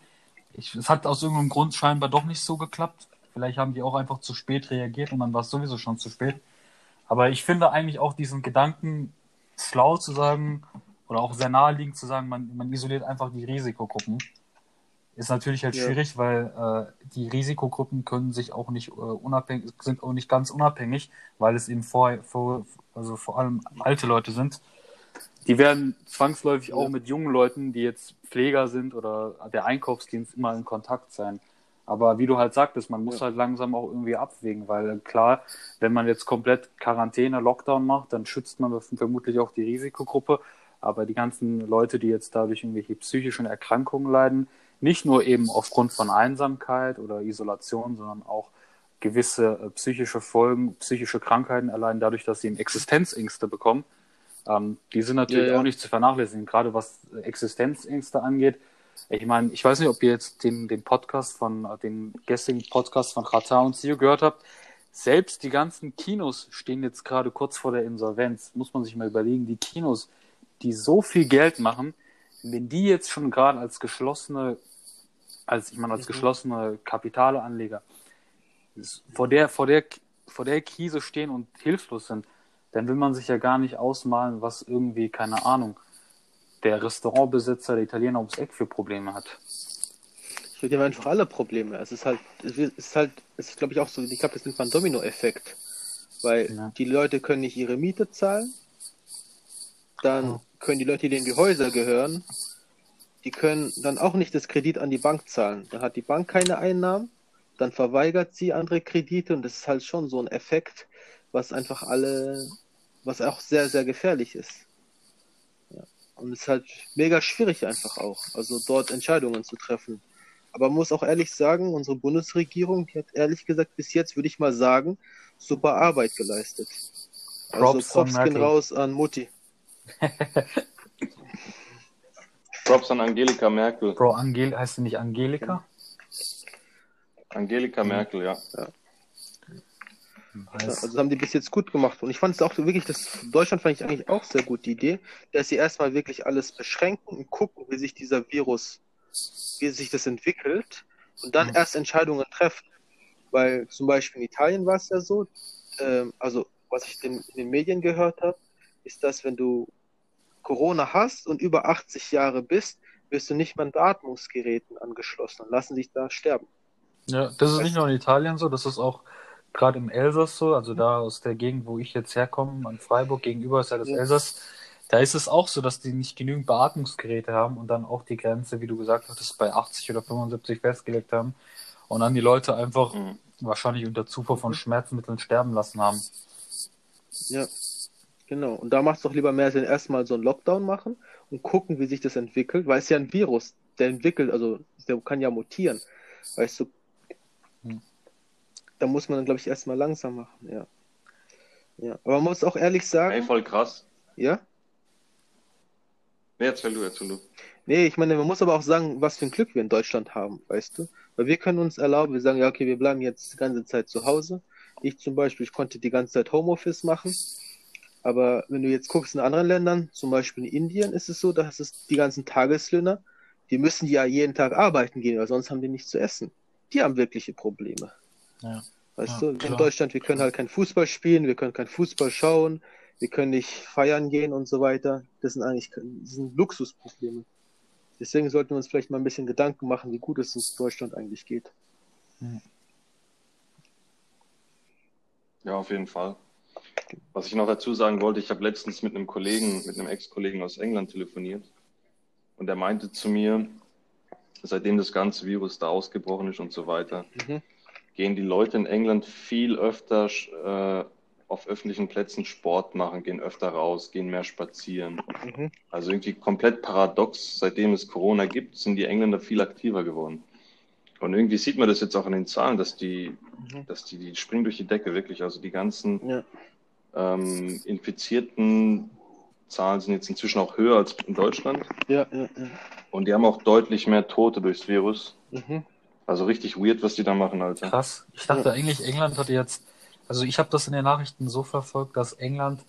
Ich, es hat aus irgendeinem Grund scheinbar doch nicht so geklappt. Vielleicht haben die auch einfach zu spät reagiert und dann war es sowieso schon zu spät. Aber ich finde eigentlich auch diesen Gedanken schlau zu sagen oder auch sehr naheliegend zu sagen, man, man isoliert einfach die Risikogruppen. Ist natürlich halt
Ja.
schwierig, weil äh, die Risikogruppen können sich auch nicht äh, unabhängig, sind auch nicht ganz unabhängig, weil es eben vor, vor, also vor allem alte Leute sind. Die werden zwangsläufig auch
Ja.
mit jungen Leuten, die jetzt Pfleger sind oder der Einkaufsdienst immer in Kontakt sein. Aber wie du halt sagtest, man muss
Ja.
halt langsam auch irgendwie abwägen, weil klar, wenn man jetzt komplett Quarantäne, Lockdown macht, dann schützt man vermutlich auch die Risikogruppe. Aber die ganzen Leute, die jetzt dadurch irgendwelche psychischen Erkrankungen leiden, nicht nur eben aufgrund von Einsamkeit oder Isolation, sondern auch gewisse äh, psychische Folgen, psychische Krankheiten erleiden dadurch, dass sie eben Existenzängste bekommen. Ähm, die sind natürlich
Ja, ja.
auch nicht zu vernachlässigen, gerade was Existenzängste angeht. Ich meine, ich weiß nicht, ob ihr jetzt den, den Podcast von, äh, den gestrigen Podcast von Qatar und Sio gehört habt. selbst die ganzen Kinos stehen jetzt gerade kurz vor der Insolvenz. Muss man sich mal überlegen, die Kinos, die so viel Geld machen, wenn die jetzt schon gerade als geschlossene, als ich meine als
Mhm.
geschlossene Kapitalanleger vor der vor der vor der Krise stehen und hilflos sind, dann will man sich ja gar nicht ausmalen, was irgendwie keine Ahnung der Restaurantbesitzer, der Italiener ums Eck für Probleme hat.
Ich würde einfach alle Probleme. Es ist halt, es ist halt, es ist glaube ich auch so, ich glaube, das nennt man Domino-Effekt. Weil
Ja.
die Leute können nicht ihre Miete zahlen, dann
Ja.
Können die Leute, denen die Häuser gehören, die können dann auch nicht das Kredit an die Bank zahlen. Dann hat die Bank keine Einnahmen, dann verweigert sie andere Kredite und das ist halt schon so ein Effekt, was einfach alle, was auch sehr, sehr gefährlich ist. Ja. Und es ist halt mega schwierig einfach auch, also dort Entscheidungen zu treffen. Aber man muss auch ehrlich sagen, unsere Bundesregierung, die hat ehrlich gesagt bis jetzt, würde ich mal sagen, super Arbeit geleistet. Also
Props
Props gehen raus an Mutti.
Props an Angelika Merkel.
Bro, Angel heißt sie nicht Angelika?
Angelika Merkel, ja.
Ja, also das haben die bis jetzt gut gemacht. Und ich fand es auch wirklich, das Deutschland fand ich eigentlich auch sehr gut, die Idee, dass sie erstmal wirklich alles beschränken und gucken, wie sich dieser Virus, wie sich das entwickelt und dann
Mhm.
erst Entscheidungen treffen. Weil zum Beispiel in Italien war es ja so, ähm, also was ich in, in den Medien gehört habe, ist, dass wenn du Corona hast und über 80 Jahre bist, wirst du nicht mehr mit Atmungsgeräten angeschlossen und lassen dich da sterben.
ja, das ist nicht nur in Italien so, das ist auch gerade im Elsass so, also da aus der Gegend, wo ich jetzt herkomme, an Freiburg gegenüber ist ja das
Ja.
Elsass. Da ist es auch so, dass die nicht genügend Beatmungsgeräte haben und dann auch die Grenze, wie du gesagt hattest, bei 80 oder 75 festgelegt haben und dann die Leute einfach
Mhm.
wahrscheinlich unter Zufuhr von Schmerzmitteln sterben lassen haben.
Ja, genau. Und da macht es doch lieber mehr Sinn, erstmal so einen Lockdown machen und gucken, wie sich das entwickelt, weil es ist ja ein Virus, der entwickelt, also der kann ja mutieren. Weißt du,
Hm.
da muss man dann, glaube ich, erstmal langsam machen, ja. Ja, aber man muss auch ehrlich
Ey,
sagen,
voll krass.
ja,
Nee, erzähl du, erzähl du.
nee, ich meine, man muss aber auch sagen, was für ein Glück wir in Deutschland haben, weißt du? Weil wir können uns erlauben, wir sagen, ja, okay, wir bleiben jetzt die ganze Zeit zu Hause. Ich zum Beispiel, ich konnte die ganze Zeit Homeoffice machen. Aber wenn du jetzt guckst in anderen Ländern, zum Beispiel in Indien, ist es so, dass es die ganzen Tageslöhner, die müssen ja jeden Tag arbeiten gehen, weil sonst haben die nichts zu essen. Die haben wirkliche Probleme.
Ja.
Weißt
Ja,
du, in
klar.
Deutschland, wir können halt kein Fußball spielen, wir können kein Fußball schauen, wir können nicht feiern gehen und so weiter. Das sind eigentlich das sind Luxusprobleme. Deswegen sollten wir uns vielleicht mal ein bisschen Gedanken machen, wie gut es uns in Deutschland eigentlich geht.
Ja, auf jeden Fall. Was ich noch dazu sagen wollte, ich habe letztens mit einem Kollegen, mit einem Ex-Kollegen aus England telefoniert und er meinte zu mir, seitdem das ganze Virus da ausgebrochen ist und so weiter,
Mhm.
gehen die Leute in England viel öfter äh, auf öffentlichen Plätzen Sport machen, gehen öfter raus, gehen mehr spazieren.
Mhm.
Also irgendwie komplett paradox, seitdem es Corona gibt, sind die Engländer viel aktiver geworden. Und irgendwie sieht man das jetzt auch in den Zahlen, dass die,
Mhm.
dass die, die springen durch die Decke, wirklich. Also die ganzen
Ja.
Ähm, infizierten Zahlen sind jetzt inzwischen auch höher als in Deutschland.
Ja, ja, ja.
Und die haben auch deutlich mehr Tote durchs Virus.
Mhm.
Also richtig weird, was die da machen, Alter.
Krass. Ich dachte eigentlich, England hatte jetzt, also ich habe das in den Nachrichten so verfolgt, dass England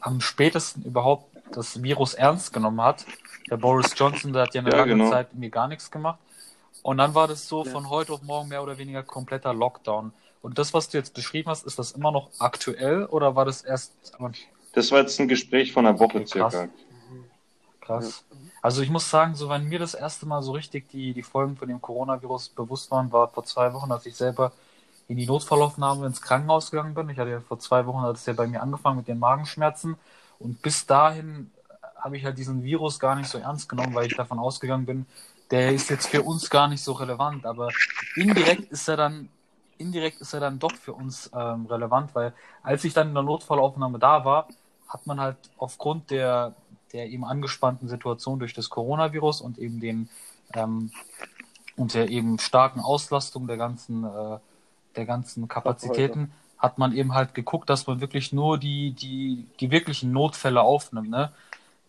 am spätesten überhaupt das Virus ernst genommen hat. Der Boris Johnson, der hat ja eine
Ja,
lange
genau.
Zeit irgendwie gar nichts gemacht. Und dann war das so
Ja.
von heute auf morgen mehr oder weniger kompletter Lockdown. Und das, was du jetzt beschrieben hast, ist das immer noch aktuell oder war das erst
Das war jetzt ein Gespräch von einer Woche
Okay, krass.
circa.
krass? Also ich muss sagen, so wenn mir das erste Mal so richtig die, die Folgen von dem Coronavirus bewusst waren, war vor zwei Wochen, als ich selber in die Notfallaufnahme ins Krankenhaus gegangen bin. Ich hatte ja vor zwei Wochen, hat es ja bei mir angefangen mit den Magenschmerzen. Und bis dahin habe ich halt diesen Virus gar nicht so ernst genommen, weil ich davon ausgegangen bin, der ist jetzt für uns gar nicht so relevant. Aber indirekt ist er dann, indirekt ist er dann doch für uns ähm, relevant, weil als ich dann in der Notfallaufnahme da war, hat man halt aufgrund der, der eben angespannten Situation durch das Coronavirus und eben den ähm, und der eben starken Auslastung der ganzen, äh, der ganzen Kapazitäten hat man eben halt geguckt, dass man wirklich nur die, die, die wirklichen Notfälle aufnimmt. Ne?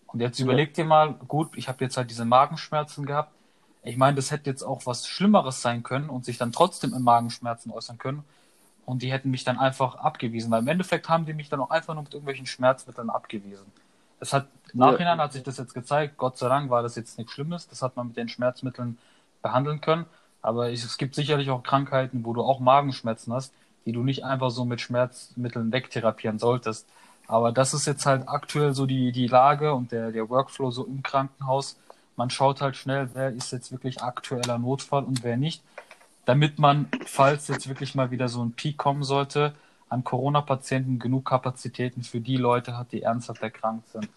Und jetzt überleg dir mal, gut, ich habe jetzt halt diese Magenschmerzen gehabt. Ich meine, das hätte jetzt auch was Schlimmeres sein können und sich dann trotzdem in Magenschmerzen äußern können. und die hätten mich dann einfach abgewiesen, weil im Endeffekt haben die mich dann auch einfach nur mit irgendwelchen Schmerzmitteln abgewiesen. Es hat im Nachhinein hat sich das jetzt gezeigt, Gott sei Dank war das jetzt nichts Schlimmes, das hat man mit den Schmerzmitteln behandeln können, aber es gibt sicherlich auch Krankheiten, wo du auch Magenschmerzen hast, die du nicht einfach so mit Schmerzmitteln wegtherapieren solltest. Aber das ist jetzt halt aktuell so die, die Lage und der, der Workflow so im Krankenhaus. Man schaut halt schnell, wer ist jetzt wirklich aktueller Notfall und wer nicht, damit man, falls jetzt wirklich mal wieder so ein Peak kommen sollte, an Corona-Patienten genug Kapazitäten für die Leute hat, die ernsthaft erkrankt sind.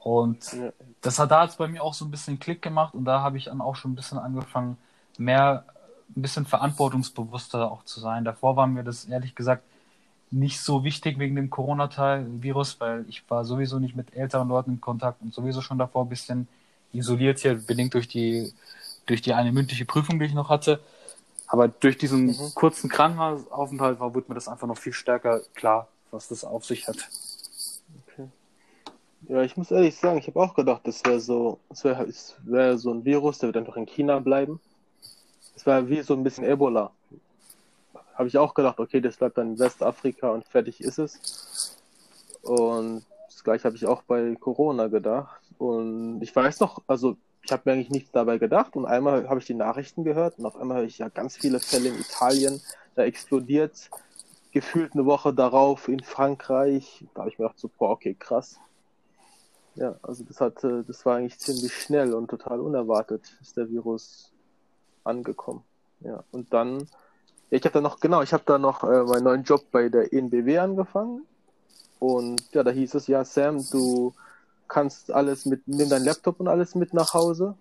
Und
Ja.
das hat da jetzt bei mir auch so ein bisschen Klick gemacht und da habe ich dann auch schon ein bisschen angefangen, mehr, ein bisschen verantwortungsbewusster auch zu sein. Davor war mir das ehrlich gesagt nicht so wichtig wegen dem Corona-Virus, weil ich war sowieso nicht mit älteren Leuten in Kontakt und sowieso schon davor ein bisschen isoliert hier, bedingt durch die, durch die eine mündliche Prüfung, die ich noch hatte. Aber durch diesen
Mhm.
kurzen Krankenhausaufenthalt war, wurde mir das einfach noch viel stärker klar, was das auf sich hat.
Ja, ich muss ehrlich sagen, ich habe auch gedacht, das wäre so, es wäre es wär so ein Virus, der wird einfach in China bleiben. Es war wie so ein bisschen Ebola. Habe ich auch gedacht, okay, das bleibt dann in Westafrika und fertig ist es. Und das gleiche habe ich auch bei Corona gedacht. Und ich weiß noch, also ich habe mir eigentlich nichts dabei gedacht. Und einmal habe ich die Nachrichten gehört und auf einmal habe ich ja ganz viele Fälle in Italien, da explodiert. Gefühlt eine Woche darauf in Frankreich. Da habe ich mir gedacht, so, boah, okay, krass. Ja, also das hatte, das war eigentlich ziemlich schnell und total unerwartet ist der Virus angekommen. Ja, und dann, ich habe da noch, genau, ich habe da noch äh, meinen neuen Job bei der ENBW angefangen. Und ja, da hieß es, ja, Sam, du kannst alles mit, nimm deinen Laptop und alles mit nach Hause.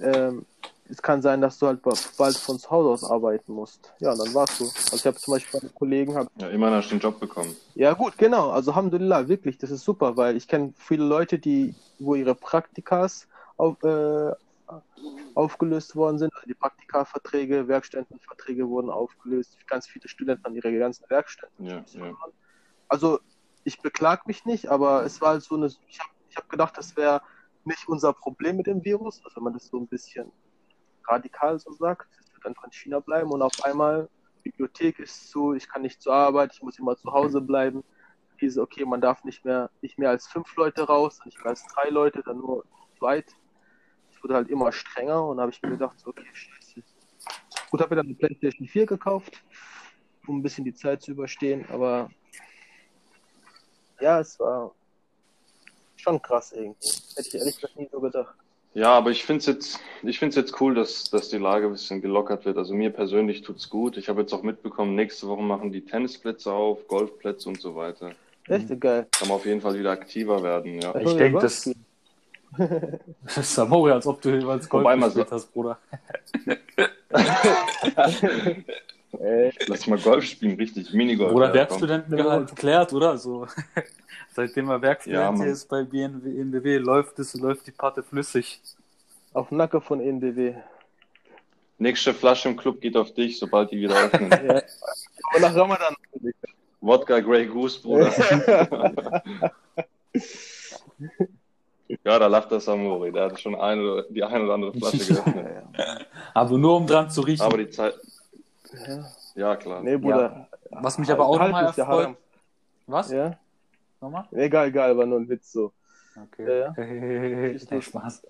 Ähm, es kann sein, dass du halt ba- bald von zu Hause aus arbeiten musst. Ja, und dann warst du. Also ich habe zum Beispiel meine Kollegen, hab,
Ja, immerhin hast du den Job bekommen.
ja, gut, genau. Also Alhamdulillah, wirklich, das ist super, weil ich kenne viele Leute, die, wo ihre Praktikas auf, äh, aufgelöst worden sind. Also die Praktikaverträge, Werkstättenverträge wurden aufgelöst. Ganz viele Studenten haben ihre ganzen Werkstätten.
Ja, ja.
Also ich beklag mich nicht, aber es war halt so eine, ich habe ich hab gedacht, das wäre nicht unser Problem mit dem Virus, also wenn man das so ein bisschen radikal so sagt, es wird einfach in China bleiben und auf einmal Bibliothek ist zu, ich kann nicht zur Arbeit, ich muss immer zu Hause bleiben. Diese, okay, man darf nicht mehr, nicht mehr als fünf Leute raus, nicht mehr als drei Leute, dann nur zweit. Es wurde halt immer strenger und habe ich mir gedacht, so, okay, scheiße. Gut, habe mir dann eine PlayStation 4 gekauft, um ein bisschen die Zeit zu überstehen, aber ja, es war schon krass irgendwie. Hätte ich ehrlich gesagt nie so gedacht.
Ja, aber ich finde es jetzt, ich find's jetzt cool, dass, dass die Lage ein bisschen gelockert wird. Also mir persönlich tut's gut. Ich habe jetzt auch mitbekommen, nächste Woche machen die Tennisplätze auf, Golfplätze und so weiter.
Echt geil.
Kann man auf jeden Fall wieder aktiver werden, ja.
Ich
Achso,
denke, das, ist Samori, als ob du jeweils
man
gespielt hast, Bruder.
Ey,
Lass mal Golf spielen, richtig. Minigolf.
Bruder,
ja,
Werkstudentengehalt geklärt, oder? So, seitdem er Werkstudent
Ja,
hier ist bei BNW, NBW, läuft es, läuft die Patte flüssig.
auf den Nacken von NBW.
Nächste Flasche im Club geht auf dich, sobald die wieder öffnen.
Ja. Aber nach Ramadan.
Wodka Grey Goose, Bruder. ja, da lacht der Samori. Der hat schon eine, die eine oder andere Flasche geöffnet.
Aber nur um dran zu riechen.
Aber die Zeit,
Ja.
ja klar.
Nee, Bruder.
Was mich aber auch
Halt
nochmal erfreut. Was?
Ja?
Nochmal?
Egal, egal, war nur ein Witz so.
Okay.
Ja,
Nee, Spaß.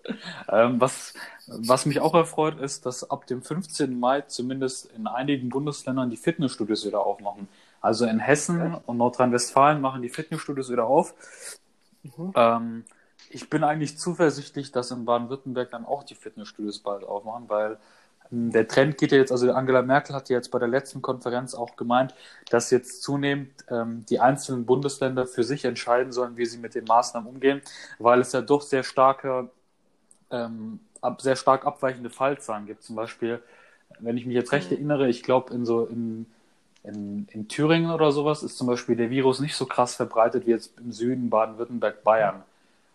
Ähm, was, was mich auch erfreut, ist, dass ab dem 15. Mai zumindest in einigen Bundesländern die Fitnessstudios wieder aufmachen. Also in Hessen und Nordrhein-Westfalen machen die Fitnessstudios wieder auf.
Mhm.
Ähm, ich bin eigentlich zuversichtlich, dass in Baden-Württemberg dann auch die Fitnessstudios bald aufmachen, weil der Trend geht ja jetzt, also Angela Merkel hat ja jetzt bei der letzten Konferenz auch gemeint, dass jetzt zunehmend ähm, die einzelnen Bundesländer für sich entscheiden sollen, wie sie mit den Maßnahmen umgehen, weil es ja doch sehr starke, ähm, ab, sehr stark abweichende Fallzahlen gibt. Zum Beispiel, wenn ich mich jetzt recht erinnere, ich glaube in so in, in, in Thüringen oder sowas ist zum Beispiel der Virus nicht so krass verbreitet wie jetzt im Süden, Baden-Württemberg, Bayern.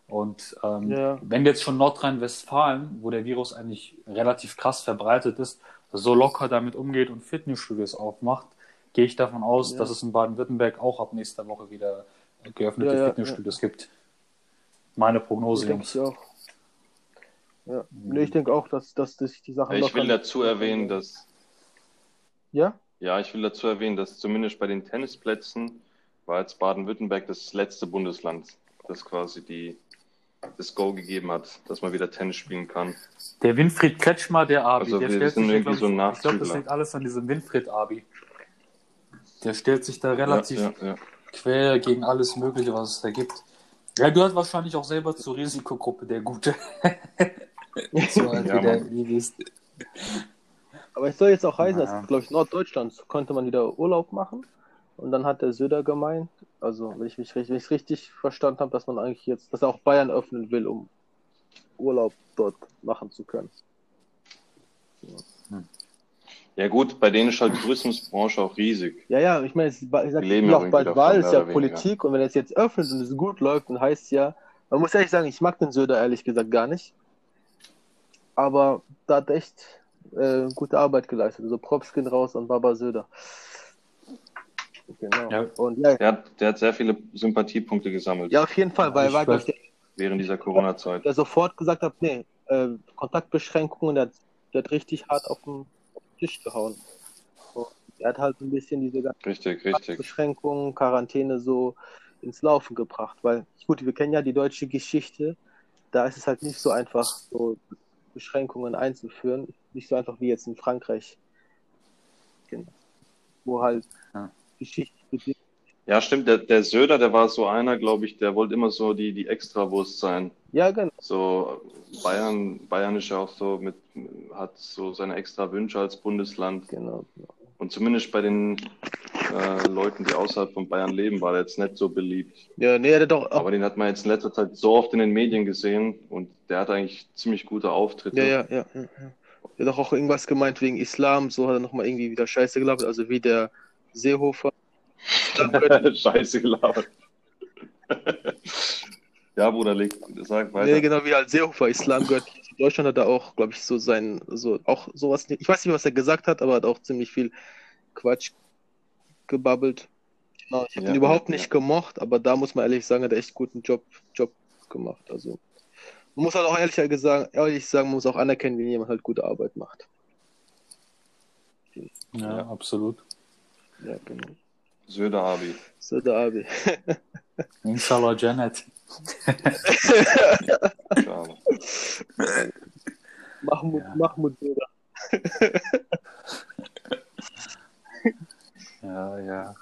Und ähm,
Ja.
wenn jetzt schon Nordrhein-Westfalen, wo der Virus eigentlich relativ krass verbreitet ist, so locker damit umgeht und Fitnessstudios aufmacht, gehe ich davon aus,
Ja.
dass es in Baden-Württemberg auch ab nächster Woche wieder geöffnete
Ja, ja,
Fitnessstudios gibt. Meine Prognose,
denke
Jungs.
ich auch. Ja. Nee, ich denke auch, dass, dass sich die Sachen
Ich will dazu erwähnen, dass
Ja?
Ja, ich will dazu erwähnen, dass zumindest bei den Tennisplätzen war jetzt Baden-Württemberg das letzte Bundesland, das quasi die, das Go gegeben hat, dass man wieder Tennis spielen kann.
Der Winfried Kretschmer, der Abi,
Also
der
wir
stellt
sind
sich
irgendwie
glaub
so ein
ich, ich glaube, das liegt alles an diesem Winfried Abi. Der stellt sich da relativ
Ja, ja, ja.
quer gegen alles Mögliche, was es da gibt. Ja, gehört wahrscheinlich auch selber zur Risikogruppe, der Gute. so, halt
Ja,
wie der wie es-
Aber es soll jetzt auch heißen, dass, glaube ich, Norddeutschland konnte man wieder Urlaub machen. Und dann hat der Söder gemeint, also wenn ich mich richtig, wenn ich's richtig verstanden habe, dass man eigentlich jetzt, dass er auch Bayern öffnen will, um Urlaub dort machen zu können.
ja gut, bei denen ist halt die Tourismusbranche auch riesig.
Ja, ja, ich meine, es ist ba- ich sag,
Die leben ja
auch bald Wahl, ist ja
oder weniger.
Politik und wenn es jetzt öffnet und es gut läuft, dann heißt es ja, man muss ehrlich sagen, ich mag den Söder ehrlich gesagt gar nicht. Aber da hat echt äh, gute Arbeit geleistet. Also Props gehen raus an Baba Söder. Genau.
Ja.
Und ja,
Der hat, der hat sehr viele Sympathiepunkte gesammelt
ja, auf jeden Fall, weil er war, ich, der,
während dieser Corona-Zeit.
der sofort gesagt hat, nee, äh, Kontaktbeschränkungen, der, hat- der hat richtig hart auf den, auf den Tisch gehauen. Und er hat halt ein bisschen diese ganzen
Richtig, richtig.
Beschränkungen, Quarantäne so ins Laufen gebracht. Weil, gut, wir kennen ja die deutsche Geschichte, da ist es halt nicht so einfach, so Beschränkungen einzuführen. Nicht so einfach wie jetzt in Frankreich. Genau. Wo halt
Ja.
Geschichte.
Ja, stimmt. Der, der Söder, der war so einer, glaube ich, der wollte immer so die, die Extrawurst sein.
Ja, genau.
So Bayern, Bayern ist ja auch so mit, hat so seine extra Wünsche als Bundesland.
genau.
Und zumindest bei den äh, Leuten, die außerhalb von Bayern leben, war er jetzt nicht so beliebt.
Ja, nee, er doch auch.
Aber den hat man jetzt in letzter Zeit so oft in den Medien gesehen und der hat eigentlich ziemlich gute Auftritte.
Ja, ja, ja. ja, ja. Er hat doch auch irgendwas gemeint wegen Islam, so hat er nochmal irgendwie wieder Scheiße gelabert, also wie der Seehofer.
Scheiße gelabert. ja, Bruder, leg, sag weiter.
Nee, genau wie halt Seehofer Islam gehört. In Deutschland hat er auch, glaube ich, so sein, so auch sowas. Ich weiß nicht, was er gesagt hat, aber er hat auch ziemlich viel Quatsch gebabbelt. Genau, ich habe
Ja,
ihn überhaupt
ja,
nicht gemocht, aber da muss man ehrlich sagen, hat er echt guten Job, Job gemacht. Also man muss halt auch ehrlich sagen, ehrlich sagen, man muss auch anerkennen, wenn jemand halt gute Arbeit macht.
Ja, absolut.
Ja, genau.
Söder Abi.
So der Abi.
Inshallah Janet.
Schade.
Mahmoud,
Ja.
Mahmoud Söder.
Ja, ja.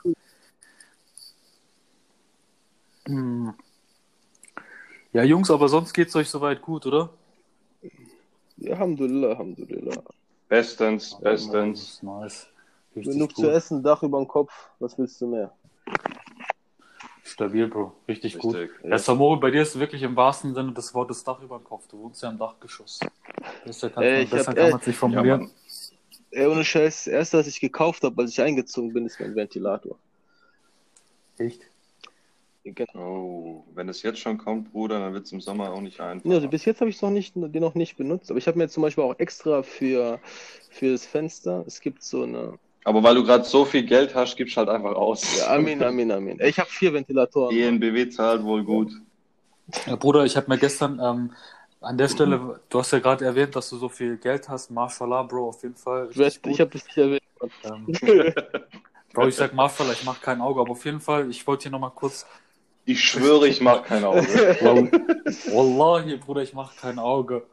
Hm. Ja, Jungs, aber sonst geht's euch soweit gut, oder?
Ja, Alhamdulillah, Alhamdulillah.
Bestens, bestens.
Nice. Richtig
Genug
gut.
zu essen, Dach über dem Kopf, was willst du mehr?
Stabil, Bro. Richtig, gut.
Richtig.
Ja, Samori, bei dir ist wirklich im wahrsten Sinne des Wortes Dach über dem Kopf. Du wohnst ja im Dachgeschoss. Besser kann,
Ey,
man,
ich
besser
hab-
kann
ey,
man sich
Ja,
formulieren.
Mann.
Ey, ohne Scheiß, das erste, was ich gekauft habe, als ich eingezogen bin, ist mein Ventilator.
Echt?
Genau.
Oh, wenn es jetzt schon kommt, Bruder, dann wird es im Sommer auch nicht einfach.
Ja, also bis jetzt habe ich noch nicht, den noch nicht benutzt, aber ich habe mir zum Beispiel auch extra für, für das Fenster, es gibt so eine,
Aber weil du gerade so viel Geld hast, gibst halt einfach aus.
ja, Amin, Amin, Amin. Ich habe vier Ventilatoren.
ENBW zahlt wohl gut.
Ja, Bruder, ich habe mir gestern ähm, an der Stelle, du hast ja gerade erwähnt, dass du so viel Geld hast. Mashallah, Bro, auf jeden Fall. Gut.
ich habe das nicht erwähnt.
ähm, Bro, ich sag Mashallah, ich mach kein Auge, aber auf jeden Fall, ich wollte hier nochmal kurz.
Ich schwöre, ich mache kein Auge.
Wallahi, Bruder, ich mach kein Auge.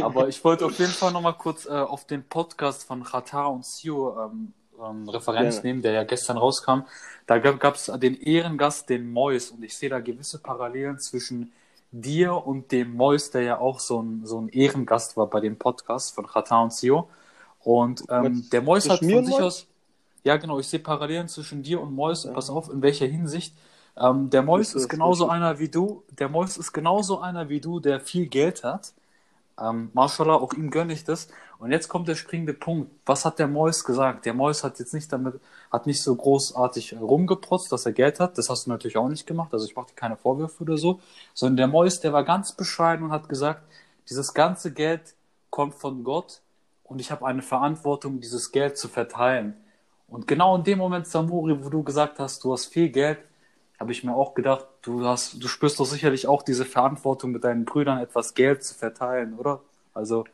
Aber ich wollte auf jeden Fall nochmal kurz äh, auf den Podcast von Qatar und Sio ähm, ähm, Referenz
Gerne.
nehmen, der ja gestern rauskam. Da gab es den Ehrengast, den Mois, und ich sehe da gewisse Parallelen zwischen dir und dem Mois, der ja auch so ein, so ein Ehrengast war bei dem Podcast von Qatar und Sio. Und ähm, der Mois hat von sich
Mois?
aus. Ja, genau, ich sehe Parallelen zwischen dir und Mois.
Ja.
Pass auf, in welcher Hinsicht. Ähm, der Mois ist genauso einer wie du. Der Mois ist genauso einer wie du, der viel Geld hat. Ähm, Mashallah, auch ihm gönne ich das. Und jetzt kommt der springende Punkt. Was hat der Mois gesagt? Der Mois hat jetzt nicht damit, hat nicht so großartig rumgeprotzt, dass er Geld hat. Das hast du natürlich auch nicht gemacht. Also ich mache dir keine Vorwürfe oder so. Sondern der Mois, der war ganz bescheiden und hat gesagt, dieses ganze Geld kommt von Gott und ich habe eine Verantwortung, dieses Geld zu verteilen. Und genau in dem Moment, Samuri, wo du gesagt hast, du hast viel Geld, habe ich mir auch gedacht, du hast, du spürst doch sicherlich auch diese Verantwortung mit deinen Brüdern etwas Geld zu verteilen, oder? Also,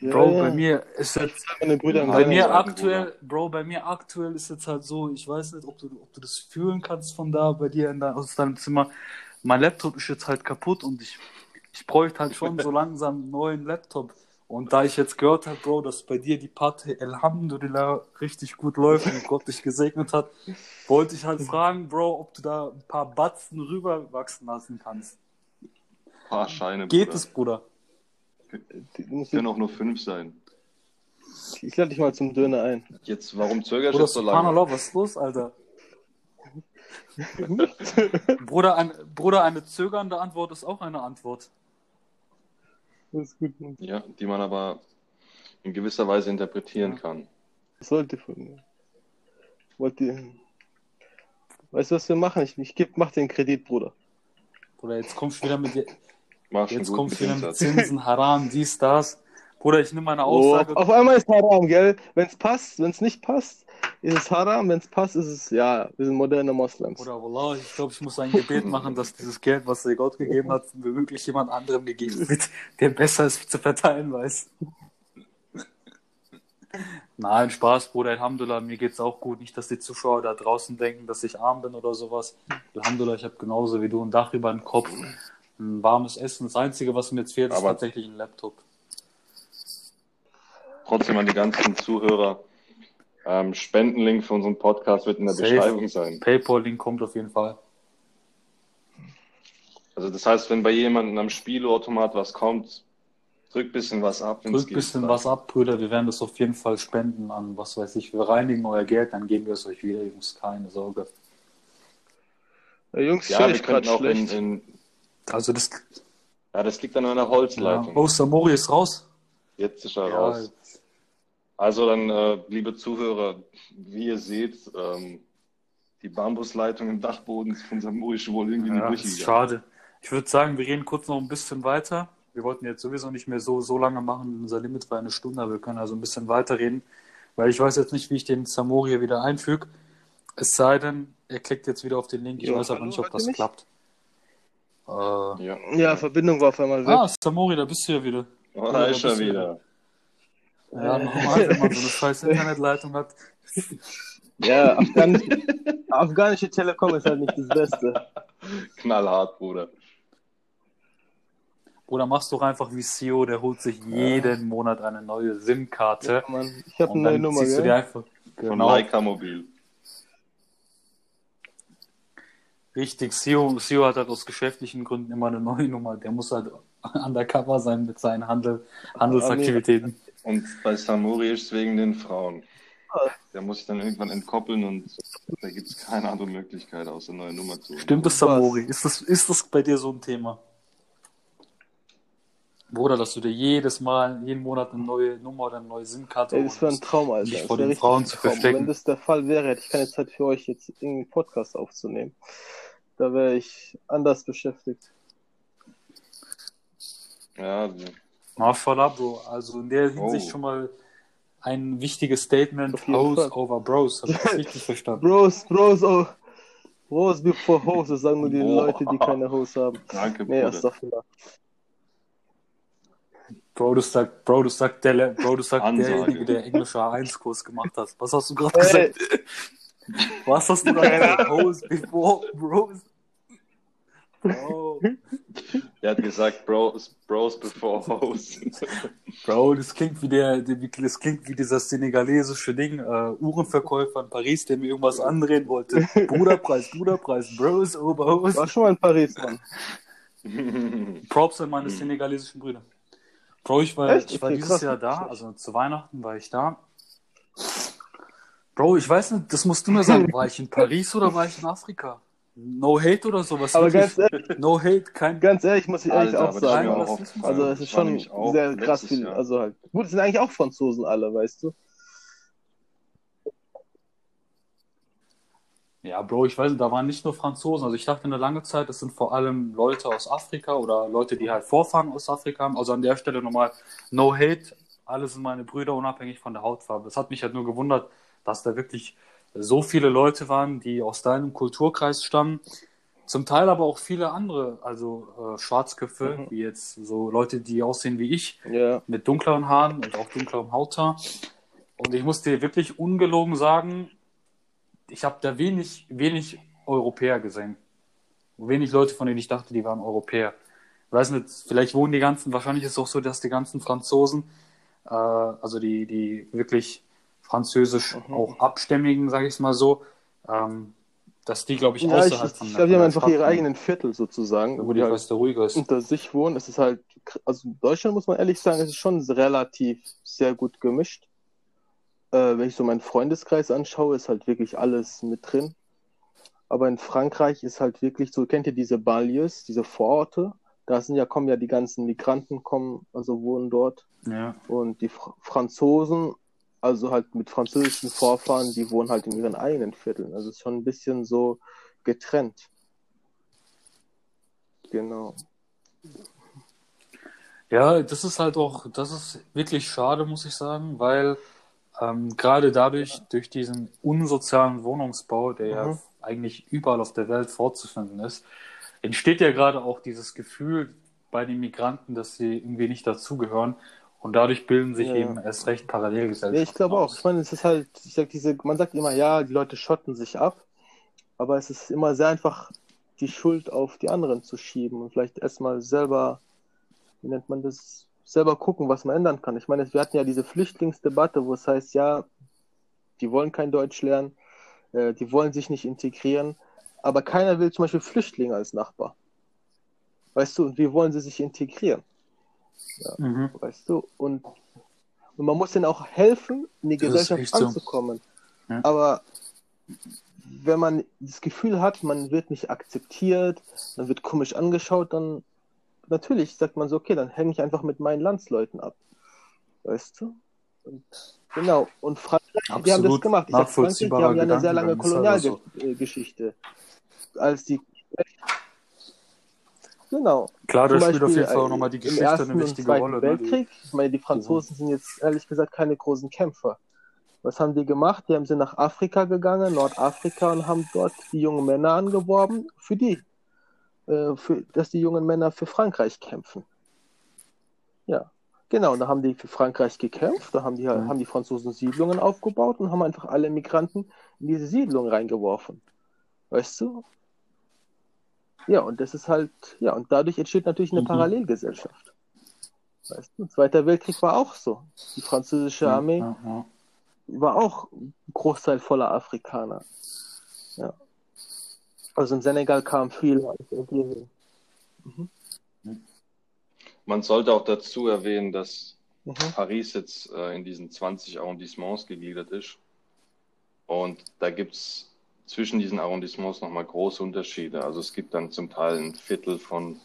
Ja,
Bro,
ja.
bei mir ist jetzt
Meine Brüder im
Bei mir aktuell, Bro, bei mir aktuell ist jetzt halt so, ich weiß nicht, ob du, ob du das fühlen kannst von da bei dir in dein, aus deinem Zimmer. Mein Laptop ist jetzt halt kaputt und ich, ich bräuchte halt schon so langsam einen neuen Laptop. Und da ich jetzt gehört habe, Bro, dass bei dir die Party Alhamdulillah richtig gut läuft und Gott dich gesegnet hat, wollte ich halt fragen, Bro, ob du da ein paar Batzen rüberwachsen lassen kannst.
Ein paar Scheine.
Geht
Bruder.
es, Bruder?
Die- du musst-
Können auch nur fünf sein.
Ich lade dich mal zum Döner ein.
Jetzt, warum zögerst du so lange?
Subhanallah, was ist los, Alter? Bruder, ein, Bruder, eine zögernde Antwort ist auch eine Antwort.
Das ist gut.
Ja, die man aber in gewisser Weise interpretieren
Ja.
kann.
Was wollt ihr von mir? Wollt ihr... Weißt du, was wir machen? Ich, ich geb, mach den Kredit, Bruder.
Bruder, jetzt kommst du wieder mit, jetzt kommst du wieder mit. Zinsen, Haram, dies, das. Bruder, ich nehme meine
Oh,
Aussage.
auf einmal ist Haram, gell? Wenn es passt, wenn es nicht passt, ist es Haram. Wenn es passt, ist es, ja, wir sind moderne Moslems.
Bruder, Wallah, ich glaube, ich muss ein Gebet machen, dass dieses Geld, was dir Gott gegeben hat, wirklich jemand anderem gegeben wird, der besser ist zu verteilen weiß. Nein, Spaß, Bruder, Alhamdulillah, mir geht's auch gut. Nicht, dass die Zuschauer da draußen denken, dass ich arm bin oder sowas. Alhamdulillah, ich habe genauso wie du ein Dach über den Kopf, ein warmes Essen. Das Einzige, was mir jetzt fehlt, ist
Aber-
tatsächlich ein Laptop.
Trotzdem an die ganzen Zuhörer. Ähm, Spendenlink für unseren Podcast wird in der
Safe.
Beschreibung sein.
Paypal-Link kommt auf jeden Fall.
Also das heißt, wenn bei jemandem am Spielautomat was kommt, drück bisschen was ab.
Drückt ein
geht.
bisschen was ab, Brüder. Wir werden das auf jeden Fall spenden an, was weiß ich. Wir reinigen euer Geld, dann geben wir es euch wieder, Jungs. Keine Sorge.
Ja, Jungs,
Ja, wir könnten auch in, in,
Also das.
ja, das liegt an einer
Ja.
Holzleitung.
Oh, Samori ist raus.
Jetzt ist er
Ja,
raus. Also dann, äh, liebe Zuhörer, wie ihr seht, ähm, die Bambusleitung im Dachboden von Samuri ist wohl irgendwie in die
ja,
Brüche
ist
gegangen.
schade. Ich würde sagen, wir reden kurz noch ein bisschen weiter. Wir wollten jetzt sowieso nicht mehr so, so lange machen. Unser Limit war eine Stunde, aber wir können also ein bisschen weiterreden. Weil ich weiß jetzt nicht, wie ich den Samori hier wieder einfüge. Es sei denn, er klickt jetzt wieder auf den Link. Ich
Jo,
weiß aber nicht, ob das
mich?
klappt. Äh,
Ja.
Ja, Verbindung war auf einmal weg.
ah, Samori, da bist du ja wieder.
Oh, da ist er wieder.
Ja, normal, wenn man so eine scheiß Internetleitung hat.
Ja, afghanische, afghanische Telekom ist halt nicht das Beste.
Knallhart, Bruder.
Oder machst doch einfach wie CEO, der holt sich jeden Monat eine neue SIM-Karte.
Ja, ich habe
und
eine neue
dann
Nummer,
ziehst du dir einfach.
Von
Genau.
Leica Mobil.
Richtig, CEO, CEO hat halt aus geschäftlichen Gründen immer eine neue Nummer. Der muss halt undercover sein mit seinen Handel, Handelsaktivitäten.
Und bei Samuri ist es wegen den Frauen. Der muss sich dann irgendwann entkoppeln und da gibt es keine andere Möglichkeit, außer eine neue Nummer zu holen.
Stimmt das, Samori? Ist das, ist das bei dir so ein Thema? Bruder, dass du dir jedes Mal, jeden Monat eine neue Nummer oder eine neue SIM-Karte
das wäre ein. Traum, Alter.
Dich vor den Frauen zu
Traum.
verstecken.
Wenn das der Fall wäre, hätte ich keine Zeit für euch jetzt irgendeinen Podcast aufzunehmen. Da wäre ich anders beschäftigt.
Ja, die-
Mashallah, Bro. Also in der Hinsicht
Oh.
schon mal ein wichtiges Statement. Hoes
Fall.
over Bros. Hab ich das richtig verstanden?
Bros, Bros, oh. Bros before Hoes, das sagen nur die
Boah.
Leute, die keine Hoes haben.
danke,
Nee,
Bruder.
Bro, du sagst, Bro, du sagst, der, Bro, du sagst
Ansage.
derjenige, der englische A1-Kurs gemacht hat. Was hast du gerade gesagt? Was hast du gerade gesagt? Hoes before Bros. Bro.
Er hat gesagt, Bros, Bros before Hoes.
Bro, das klingt wie der, das klingt wie dieser senegalesische Ding, äh, Uhrenverkäufer in Paris, der mir irgendwas andrehen wollte. Bruderpreis, Bruderpreis, Bros, Oberhos.
War schon mal in Paris, Mann.
Props an meine senegalesischen Brüder. Bro, ich war,
Echt?
ich war
Okay,
dieses
krass.
Jahr da, also zu Weihnachten war ich da. Bro, ich weiß nicht, das musst du mir sagen. War ich in Paris oder war ich in Afrika? No hate oder sowas.
Aber
wirklich.
ganz ehrlich,
no hate, kein.
ganz ehrlich muss ich ehrlich
Alter,
auch sagen.
auch.
Also es
Das
ist schon sehr krass viel.
Jahr.
Also halt. Gut, es sind eigentlich auch Franzosen alle, weißt du?
Ja, Bro, ich weiß nicht, da waren nicht nur Franzosen. Also ich dachte eine lange Zeit, das sind vor allem Leute aus Afrika oder Leute, die halt Vorfahren aus Afrika haben. Also an der Stelle nochmal no hate. Alle sind meine Brüder, unabhängig von der Hautfarbe. Das hat mich halt nur gewundert, dass da wirklich so viele Leute waren, die aus deinem Kulturkreis stammen. Zum Teil aber auch viele andere, also äh, Schwarzköpfe,
Mhm.
wie jetzt so Leute, die aussehen wie ich,
Ja.
mit dunkleren Haaren und auch dunklerem Hautton. Und ich muss dir wirklich ungelogen sagen, ich habe da wenig, wenig Europäer gesehen. Wenig Leute, von denen ich dachte, die waren Europäer. Ich weiß nicht, vielleicht wohnen die ganzen, wahrscheinlich ist es auch so, dass die ganzen Franzosen, äh, also die, die wirklich französisch
Mhm.
auch abstämmigen, sage ich es mal so, ähm, dass die, glaube ich,
Ja, ich,
außerhalb
ich
von
glaube, die haben einfach ihre eigenen Viertel sozusagen,
wo die
halt
etwas ruhiger ist.
unter sich wohnen. Es ist halt, also in Deutschland muss man ehrlich sagen, es ist schon relativ sehr gut gemischt. Äh, wenn ich so meinen Freundeskreis anschaue, ist halt wirklich alles mit drin. Aber in Frankreich ist halt wirklich so, kennt ihr diese Banlieues, diese Vororte? Da sind ja, kommen ja die ganzen Migranten, kommen, also wohnen dort.
Ja.
Und die Fr Franzosen, also halt mit französischen Vorfahren, die wohnen halt in ihren eigenen Vierteln. Also es ist schon ein bisschen so getrennt. Genau.
Ja, das ist halt auch, das ist wirklich schade, muss ich sagen, weil ähm, gerade dadurch, durch diesen unsozialen Wohnungsbau, der ja
Mhm.
eigentlich überall auf der Welt vorzufinden ist, entsteht ja gerade auch dieses Gefühl bei den Migranten, dass sie irgendwie nicht dazugehören und dadurch bilden sich
Ja.
eben erst recht Parallelgesellschaften.
Ja, ich glaube auch. Ich meine, es ist halt, ich sag diese, man sagt immer, ja, die Leute schotten sich ab, aber es ist immer sehr einfach, die Schuld auf die anderen zu schieben und vielleicht erstmal selber, wie nennt man das, selber gucken, was man ändern kann. Ich meine, wir hatten ja diese Flüchtlingsdebatte, wo es heißt, ja, die wollen kein Deutsch lernen, äh, die wollen sich nicht integrieren, aber keiner will zum Beispiel Flüchtlinge als Nachbar. Weißt du, und wie wollen sie sich integrieren?
Mhm.
weißt du? Und, und man muss denen auch helfen, in die
Das
Gesellschaft
echt so.
anzukommen.
Ja.
Aber wenn man das Gefühl hat, man wird nicht akzeptiert, man wird komisch angeschaut, dann natürlich sagt man so, okay, dann hänge ich einfach mit meinen Landsleuten ab. Weißt du? Und, genau. Und Frankreich, die haben das
Absolut
gemacht. Ich sag, Frankreich, die haben ja eine sehr lange
halt
Kolonialgeschichte. Als die Genau.
Klar, da spielt auf jeden Fall auch
äh,
nochmal die Geschichte eine wichtige
Zweiten
Rolle. Ne?
Weltkrieg. Ich meine, die Franzosen sind jetzt ehrlich gesagt keine großen Kämpfer. Was haben die gemacht? Die haben sie nach Afrika gegangen, Nordafrika, und haben dort die jungen Männer angeworben, für die, äh, für, dass die jungen Männer für Frankreich kämpfen. Ja, genau. Und da haben die für Frankreich gekämpft, da haben die,
Mhm.
haben die Franzosen Siedlungen aufgebaut und haben einfach alle Migranten in diese Siedlung reingeworfen. Weißt du? Ja, und das ist halt, ja, und dadurch entsteht natürlich eine
Mhm.
Parallelgesellschaft. Weißt du, Zweiter Weltkrieg war auch so. Die französische Armee
ja, ja.
war auch ein Großteil voller Afrikaner. Ja. Also im Senegal kam viel.
Man sollte auch dazu erwähnen, dass
Mhm.
Paris jetzt äh, in diesen 20 Arrondissements gegliedert ist. Und da gibt es zwischen diesen Arrondissements nochmal große Unterschiede. Also es gibt dann zum Teil ein Viertel von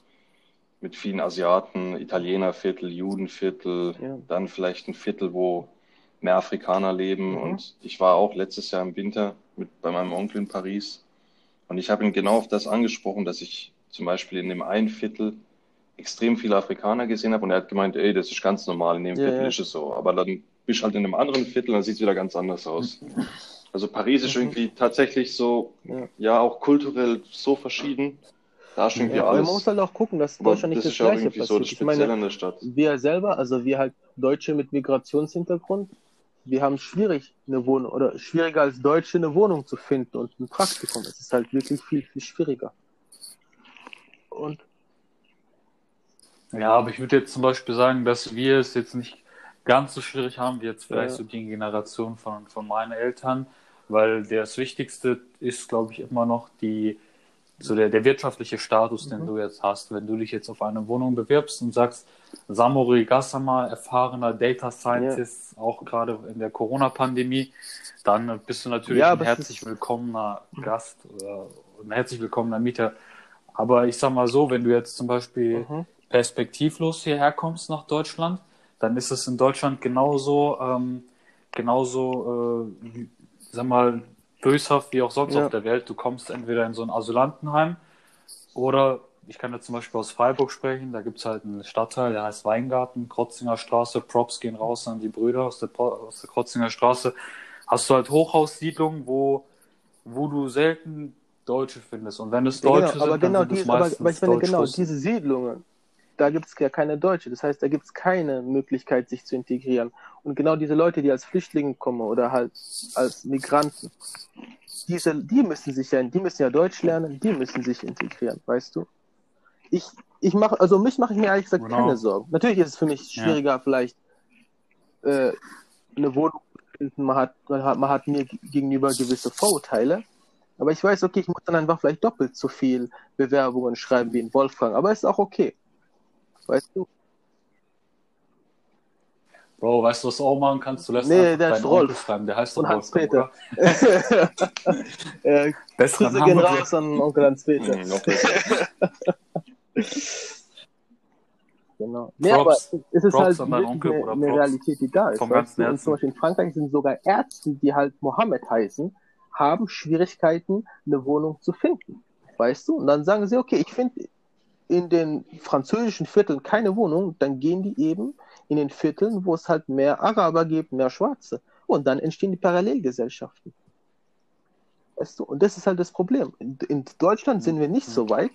mit vielen Asiaten, Italienerviertel, Judenviertel,
Ja.
dann vielleicht ein Viertel, wo mehr Afrikaner leben.
Mhm.
Und ich war auch letztes Jahr im Winter mit, bei meinem Onkel in Paris. Und ich habe ihn genau auf das angesprochen, dass ich zum Beispiel in dem einen Viertel extrem viele Afrikaner gesehen habe und er hat gemeint, ey, das ist ganz normal, in dem
Ja,
Viertel
ja.
ist es so. Aber dann bist du halt in einem anderen Viertel, dann sieht es wieder ganz anders aus. Also Paris ist
Mhm.
irgendwie tatsächlich so,
Ja.
ja, auch kulturell so verschieden. Da ist irgendwie
aber man muss
alles.
halt auch gucken, dass Deutschland nicht
das
das
ist ja auch
Gleiche
irgendwie so das
passiert. Ich meine, wir selber, also wir halt Deutsche mit Migrationshintergrund, wir haben schwierig eine Wohnung oder schwieriger als Deutsche eine Wohnung zu finden und ein Praktikum. Es ist halt wirklich viel, viel schwieriger. Und
Ja, aber ich würde jetzt zum Beispiel sagen, dass wir es jetzt nicht ganz so schwierig haben wie jetzt vielleicht
Ja.
so die Generation von, von meinen Eltern, weil das Wichtigste ist, glaube ich, immer noch die, so der, der wirtschaftliche Status, den
Mhm.
du jetzt hast. Wenn du dich jetzt auf eine Wohnung bewirbst und sagst, Samori Gassama, erfahrener Data Scientist, auch gerade in der Corona-Pandemie, dann bist du natürlich
Ja,
ein herzlich willkommener Gast oder ein herzlich willkommener Mieter. Aber ich sag mal so, wenn du jetzt zum Beispiel
Mhm.
perspektivlos hierher kommst nach Deutschland, dann ist es in Deutschland genauso, ähm, genauso, äh, sag mal, böshaft wie auch sonst
Ja.
auf der Welt. Du kommst entweder in so ein Asylantenheim oder ich kann jetzt zum Beispiel aus Freiburg sprechen, da gibt's halt einen Stadtteil, der heißt Weingarten, Krotzinger Straße, Props gehen raus an die Brüder aus der, aus der Krotzinger Straße. Hast du halt Hochhaussiedlungen, wo, wo du selten Deutsche findest. Und wenn es
Ja,
Deutsche
genau, aber
sind,
genau
dann sind es
diese, aber, aber ich finde genau diese Siedlungen, da gibt es ja keine Deutsche. Das heißt, da gibt es keine Möglichkeit, sich zu integrieren. Und genau diese Leute, die als Flüchtlinge kommen oder halt als Migranten, diese, die müssen sich ja, die müssen ja Deutsch lernen, die müssen sich integrieren, weißt du? Ich, ich mache, also mich mache ich mir ehrlich gesagt
Genau.
keine Sorgen. Natürlich ist es für mich
Ja.
schwieriger, vielleicht äh, eine Wohnung zu finden. Man hat, man hat, man hat mir gegenüber gewisse Vorurteile. Aber ich weiß, okay, ich muss dann einfach vielleicht doppelt so viel Bewerbungen schreiben wie in Wolfgang. Aber ist auch okay. Weißt du?
Bro, weißt du, was du auch machen kannst? Du lässt
Nee,
einfach
der
deinen
ist Rolf.
schreiben. Der heißt doch
Und
Wolfgang,
Hans-Peter.
oder?
äh, Grüße gehen raus an Onkel Hans-Peter.
Noch besser.
Genau. Nee, aber
Props.
es ist
Props
halt eine, eine. Realität, die da ist.
Vom ganzen Herzen.
zum Beispiel in Frankreich sind sogar Ärzte, die halt Mohammed heißen, haben Schwierigkeiten, eine Wohnung zu finden. Weißt du? Und dann sagen sie, okay, ich finde in den französischen Vierteln keine Wohnung, dann gehen die eben in den Vierteln, wo es halt mehr Araber gibt, mehr Schwarze. Und dann entstehen die Parallelgesellschaften. Weißt du? Und das ist halt das Problem. In, in Deutschland sind wir nicht so weit,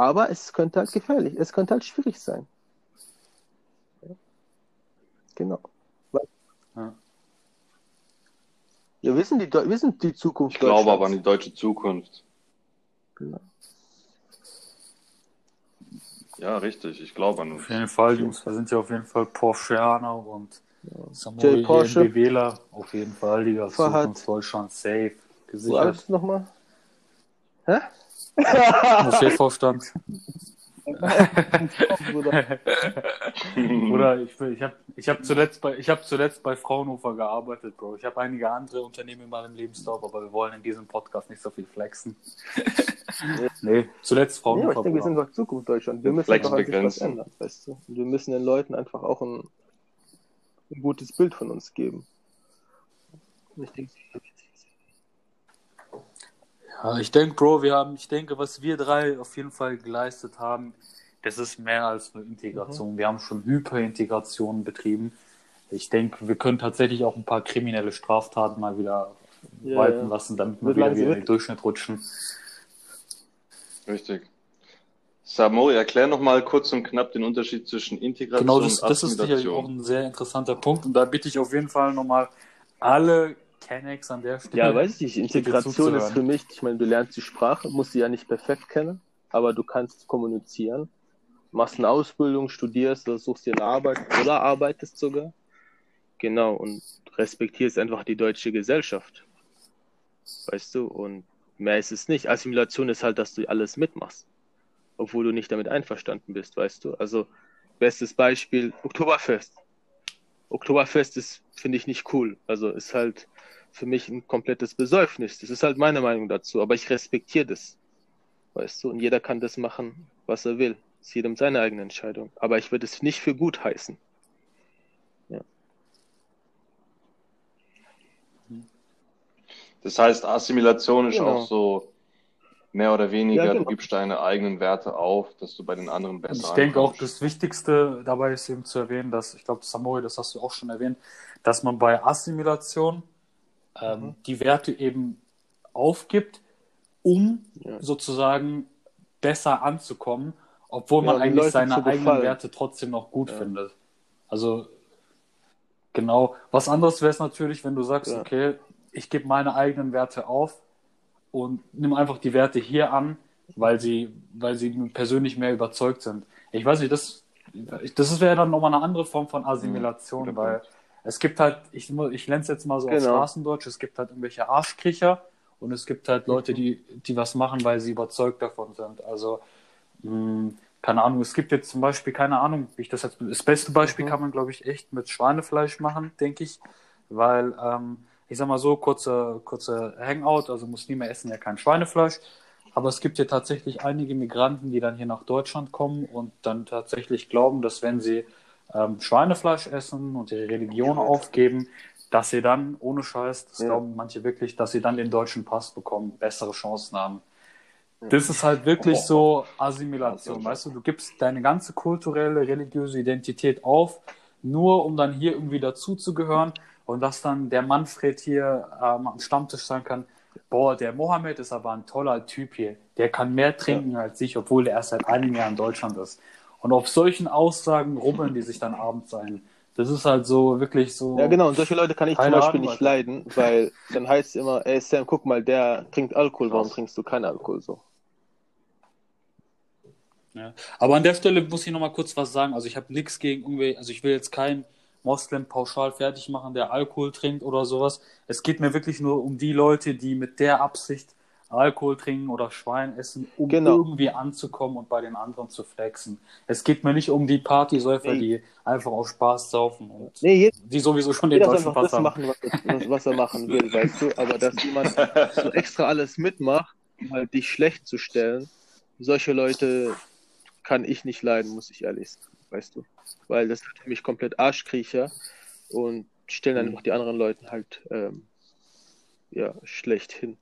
aber es könnte halt gefährlich, es könnte halt schwierig sein. Ja. Genau. Weil-
Ja.
Ja, wir sind die, wir sind die Zukunft
Ich glaube aber an die deutsche Zukunft.
Genau.
Ja, richtig. Ich glaube an uns.
Auf jeden Fall, Jungs, wir sind ja auf jeden Fall Porscheaner und Samuel
Porsche.
BWler. Auf jeden Fall, Digga.
Fahad.
Zukunft Deutschland safe.
Wo
Gesichert.
alles nochmal? Hä?
Moscheevorstand.
Bruder.
Oder ich, ich habe ich hab zuletzt, bei- ich hab zuletzt bei Fraunhofer gearbeitet, Bro. Ich habe einige andere Unternehmen in meinem Lebenslauf, aber wir wollen in diesem Podcast nicht so viel flexen. nee, zuletzt
Ja, aber ich
Fraunhofer.
denke, wir sind doch Zukunft Deutschland. Wir müssen
Flex
doch sich was ändern, weißt du? Und wir müssen den Leuten einfach auch ein, ein gutes Bild von uns geben. Ich denke,
Ja, ich denke, Bro, wir haben, ich denke, was wir drei auf jeden Fall geleistet haben, das ist mehr als
Mhm.
Integration. Wir haben schon Hyperintegration betrieben. Ich denke, wir können tatsächlich auch ein paar kriminelle Straftaten mal wieder
Ja,
walten
ja.
lassen, damit wir wieder,
langsam-
wieder in den Durchschnitt rutschen.
Richtig. Samori, erklär noch mal kurz und knapp den Unterschied zwischen Integration
Genau, das,
und
das ist sicherlich auch
Assimilation.
ein sehr interessanter Punkt. Und da bitte ich auf jeden Fall nochmal alle Kennex an der Stelle.
Ja, weiß ich nicht. Integration ist für mich, ich meine, du lernst die Sprache, musst sie ja nicht perfekt kennen, aber du kannst kommunizieren, machst eine Ausbildung, studierst oder suchst dir eine Arbeit oder arbeitest sogar. Genau, und respektierst einfach die deutsche Gesellschaft. Weißt du, und mehr ist es nicht. Assimilation ist halt, dass du alles mitmachst, obwohl du nicht damit einverstanden bist, weißt du. Also, bestes Beispiel, Oktoberfest. Oktoberfest ist, finde ich, nicht cool. Also ist halt für mich ein komplettes Besäufnis. Das ist halt meine Meinung dazu. Aber ich respektiere das. Weißt du, und jeder kann das machen, was er will. Ist jedem seine eigene Entscheidung. Aber ich würde es nicht für gut heißen.
Das heißt, Assimilation ist
Genau.
auch so mehr oder weniger,
Ja,
du
genau.
gibst deine eigenen Werte auf, dass du bei den anderen besser
Und ich denke auch, das Wichtigste dabei ist eben zu erwähnen, dass, ich glaube, Samori, das hast du auch schon erwähnt, dass man bei Assimilation ähm,
Mhm.
die Werte eben aufgibt, um
Ja.
sozusagen besser anzukommen, obwohl
Ja,
man eigentlich
Leuten
seine eigenen. Werte trotzdem noch gut
Ja.
findet. Also genau. Was anderes wäre es natürlich, wenn du sagst, okay, ich gebe meine eigenen Werte auf und nimm einfach die Werte hier an, weil sie, weil sie persönlich mehr überzeugt sind. Ich weiß nicht, das, das wäre dann nochmal eine andere Form von Assimilation,
guter
weil es gibt halt, ich, ich lerne es jetzt mal so auf
Genau.
Straßendeutsch, es gibt halt irgendwelche Arschkriecher und es gibt halt Leute, die, die was machen, weil sie überzeugt davon sind. Also, mh, keine Ahnung, es gibt jetzt zum Beispiel, keine Ahnung, wie ich das jetzt, das beste Beispiel
Mhm.
kann man, glaube ich, echt mit Schweinefleisch machen, denke ich, weil, ähm, ich sag mal so, kurze, kurze Hangout, also Muslime essen ja kein Schweinefleisch, aber es gibt ja tatsächlich einige Migranten, die dann hier nach Deutschland kommen und dann tatsächlich glauben, dass wenn sie ähm, Schweinefleisch essen und ihre Religion aufgeben, dass sie dann, ohne Scheiß, das
Ja.
glauben manche wirklich, dass sie dann den deutschen Pass bekommen, bessere Chancen haben. Das ist halt wirklich so Assimilation, weißt du, du gibst deine ganze kulturelle, religiöse Identität auf, nur um dann hier irgendwie dazuzugehören und dass dann der Manfred hier ähm, am Stammtisch sein kann, boah, der Mohammed ist aber ein toller Typ hier. Der kann mehr trinken ja. als ich, obwohl der erst seit einem Jahr in Deutschland ist. Und auf solchen Aussagen rubbeln die sich dann abends ein. Das ist halt so wirklich so.
Ja, genau, und solche Leute kann ich zum Beispiel Ahnung, nicht leiden, weil dann heißt es immer, ey Sam, guck mal, der trinkt Alkohol, warum trinkst du keinen Alkohol so?
Ja. Aber an der Stelle muss ich nochmal kurz was sagen. Also ich habe nichts gegen irgendwie, also ich will jetzt keinen Moslem pauschal fertig machen, der Alkohol trinkt oder sowas. Es geht mir wirklich nur um die Leute, die mit der Absicht Alkohol trinken oder Schwein essen, um genau. irgendwie anzukommen und bei den anderen zu flexen. Es geht mir nicht um die Partysäufer, nee. die einfach aus Spaß saufen und nee, die sowieso schon den deutschen Pass
haben. machen, was, was, er machen will, weißt du. Aber dass jemand so extra alles mitmacht, um halt dich schlecht zu stellen, solche Leute kann ich nicht leiden, muss ich ehrlich sagen, weißt du. Weil das für mich komplett Arschkriecher und stellen dann mhm. auch die anderen Leute halt ähm, ja, schlecht hin.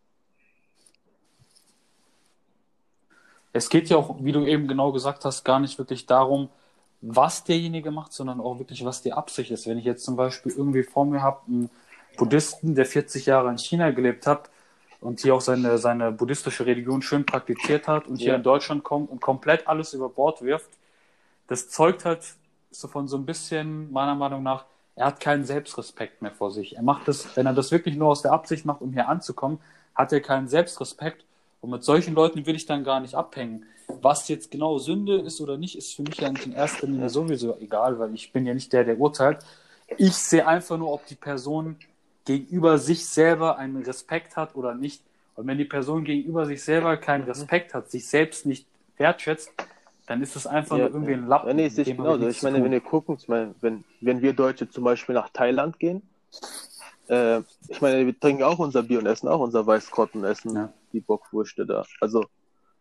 Es geht ja auch, wie du eben genau gesagt hast, gar nicht wirklich darum, was derjenige macht, sondern auch wirklich, was die Absicht ist. Wenn ich jetzt zum Beispiel irgendwie vor mir habe, einen Buddhisten, der 40 Jahre in China gelebt hat und hier auch seine, seine buddhistische Religion schön praktiziert hat und ja. hier in Deutschland kommt und komplett alles über Bord wirft, das zeugt halt so von so ein bisschen, meiner Meinung nach, er hat keinen Selbstrespekt mehr vor sich. Er macht das, wenn er das wirklich nur aus der Absicht macht, um hier anzukommen, hat er keinen Selbstrespekt und mit solchen Leuten will ich dann gar nicht abhängen. Was jetzt genau Sünde ist oder nicht, ist für mich eigentlich in erster Linie sowieso egal, weil ich bin ja nicht der, der urteilt. Ich sehe einfach nur, ob die Person gegenüber sich selber einen Respekt hat oder nicht. Und wenn die Person gegenüber sich selber keinen mhm. Respekt hat, sich selbst nicht wertschätzt, dann ist es einfach ja, nur irgendwie ein Lappen.
Ja, nee, ist nicht genauso. Ich meine, wenn wir gucken, ich meine, wenn, wenn wir Deutsche zum Beispiel nach Thailand gehen, äh, ich meine, wir trinken auch unser Bier und essen auch unser und essen ja. Die Bockwürste da. Also,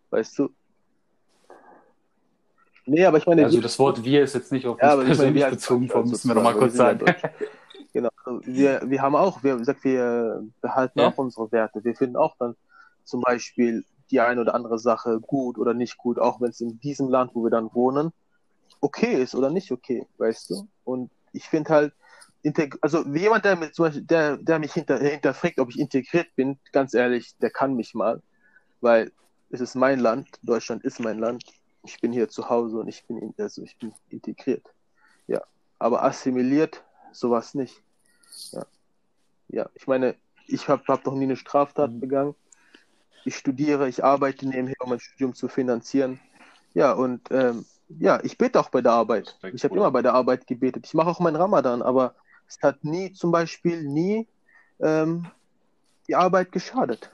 weißt du.
Nee, aber ich meine. Also, das Wort wir ist jetzt nicht auf
ja, uns persönlich meine, bezogen, also, müssen wir nochmal kurz sagen. genau. Also wir, wir haben auch, wir, gesagt, wir behalten ja. auch unsere Werte. Wir finden auch dann zum Beispiel die eine oder andere Sache gut oder nicht gut, auch wenn es in diesem Land, wo wir dann wohnen, okay ist oder nicht okay, weißt du? Und ich finde halt, also jemand, der, mit, zum Beispiel, der, der mich hinter, hinterfragt, ob ich integriert bin, ganz ehrlich, der kann mich mal, weil es ist mein Land, Deutschland ist mein Land, ich bin hier zu Hause und ich bin, also ich bin integriert. Ja, aber assimiliert, sowas nicht. Ja, ja ich meine, ich habe hab noch nie eine Straftat mhm. begangen. Ich studiere, ich arbeite nebenher, um mein Studium zu finanzieren. Ja, und ähm, ja, ich bete auch bei der Arbeit. Ich habe immer bei der Arbeit gebetet. Ich mache auch meinen Ramadan, aber es hat nie, zum Beispiel nie ähm, die Arbeit geschadet.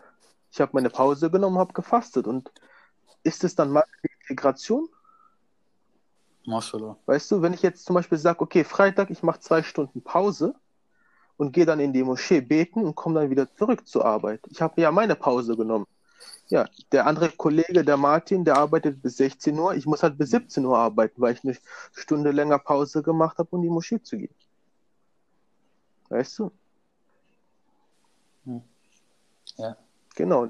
Ich habe meine Pause genommen, habe gefastet und ist es dann mal Integration?
Mashallah.
Weißt du, wenn ich jetzt zum Beispiel sage, okay, Freitag, ich mache zwei Stunden Pause und gehe dann in die Moschee beten und komme dann wieder zurück zur Arbeit. Ich habe ja meine Pause genommen. Ja, der andere Kollege, der Martin, der arbeitet bis 16 Uhr. Ich muss halt bis 17 Uhr arbeiten, weil ich eine Stunde länger Pause gemacht habe, um in die Moschee zu gehen. Weißt du?
Hm. Ja.
Genau.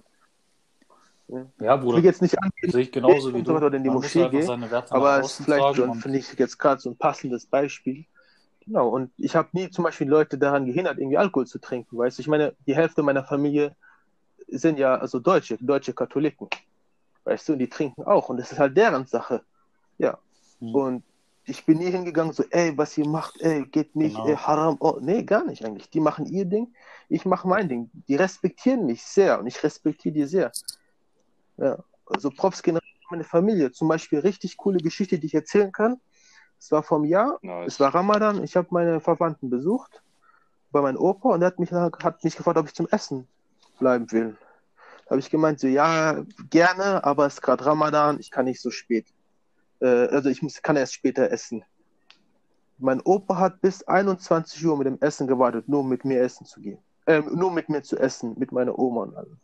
Ja, ja Bruder.
Ich will jetzt nicht
angehen, sehe ich genauso wie du.
Oder in die Moschee gehe, aber es ist vielleicht so, finde ich jetzt gerade so ein passendes Beispiel. Genau, und ich habe nie zum Beispiel Leute daran gehindert, irgendwie Alkohol zu trinken, weißt du? Ich meine, die Hälfte meiner Familie sind ja also Deutsche, deutsche Katholiken, weißt du, und die trinken auch und das ist halt deren Sache. Ja. Mhm. Und ich bin nie hingegangen, so, ey, was ihr macht, ey, geht nicht, genau. ey, haram, oh, nee, gar nicht eigentlich. Die machen ihr Ding, ich mache mein Ding. Die respektieren mich sehr und ich respektiere die sehr. Ja, also Props gehen meine Familie. Zum Beispiel richtig coole Geschichte, die ich erzählen kann. Es war vom Jahr, nice. es war Ramadan, ich habe meine Verwandten besucht bei meinem Opa und er hat mich, hat mich gefragt, ob ich zum Essen bleiben will. Da habe ich gemeint, so, ja, gerne, aber es ist gerade Ramadan, ich kann nicht so spät äh, also ich muss, kann erst später essen. Mein Opa hat bis 21 Uhr mit dem Essen gewartet, nur mit mir essen zu gehen. Äh, nur mit mir zu essen, mit meiner Oma und allem.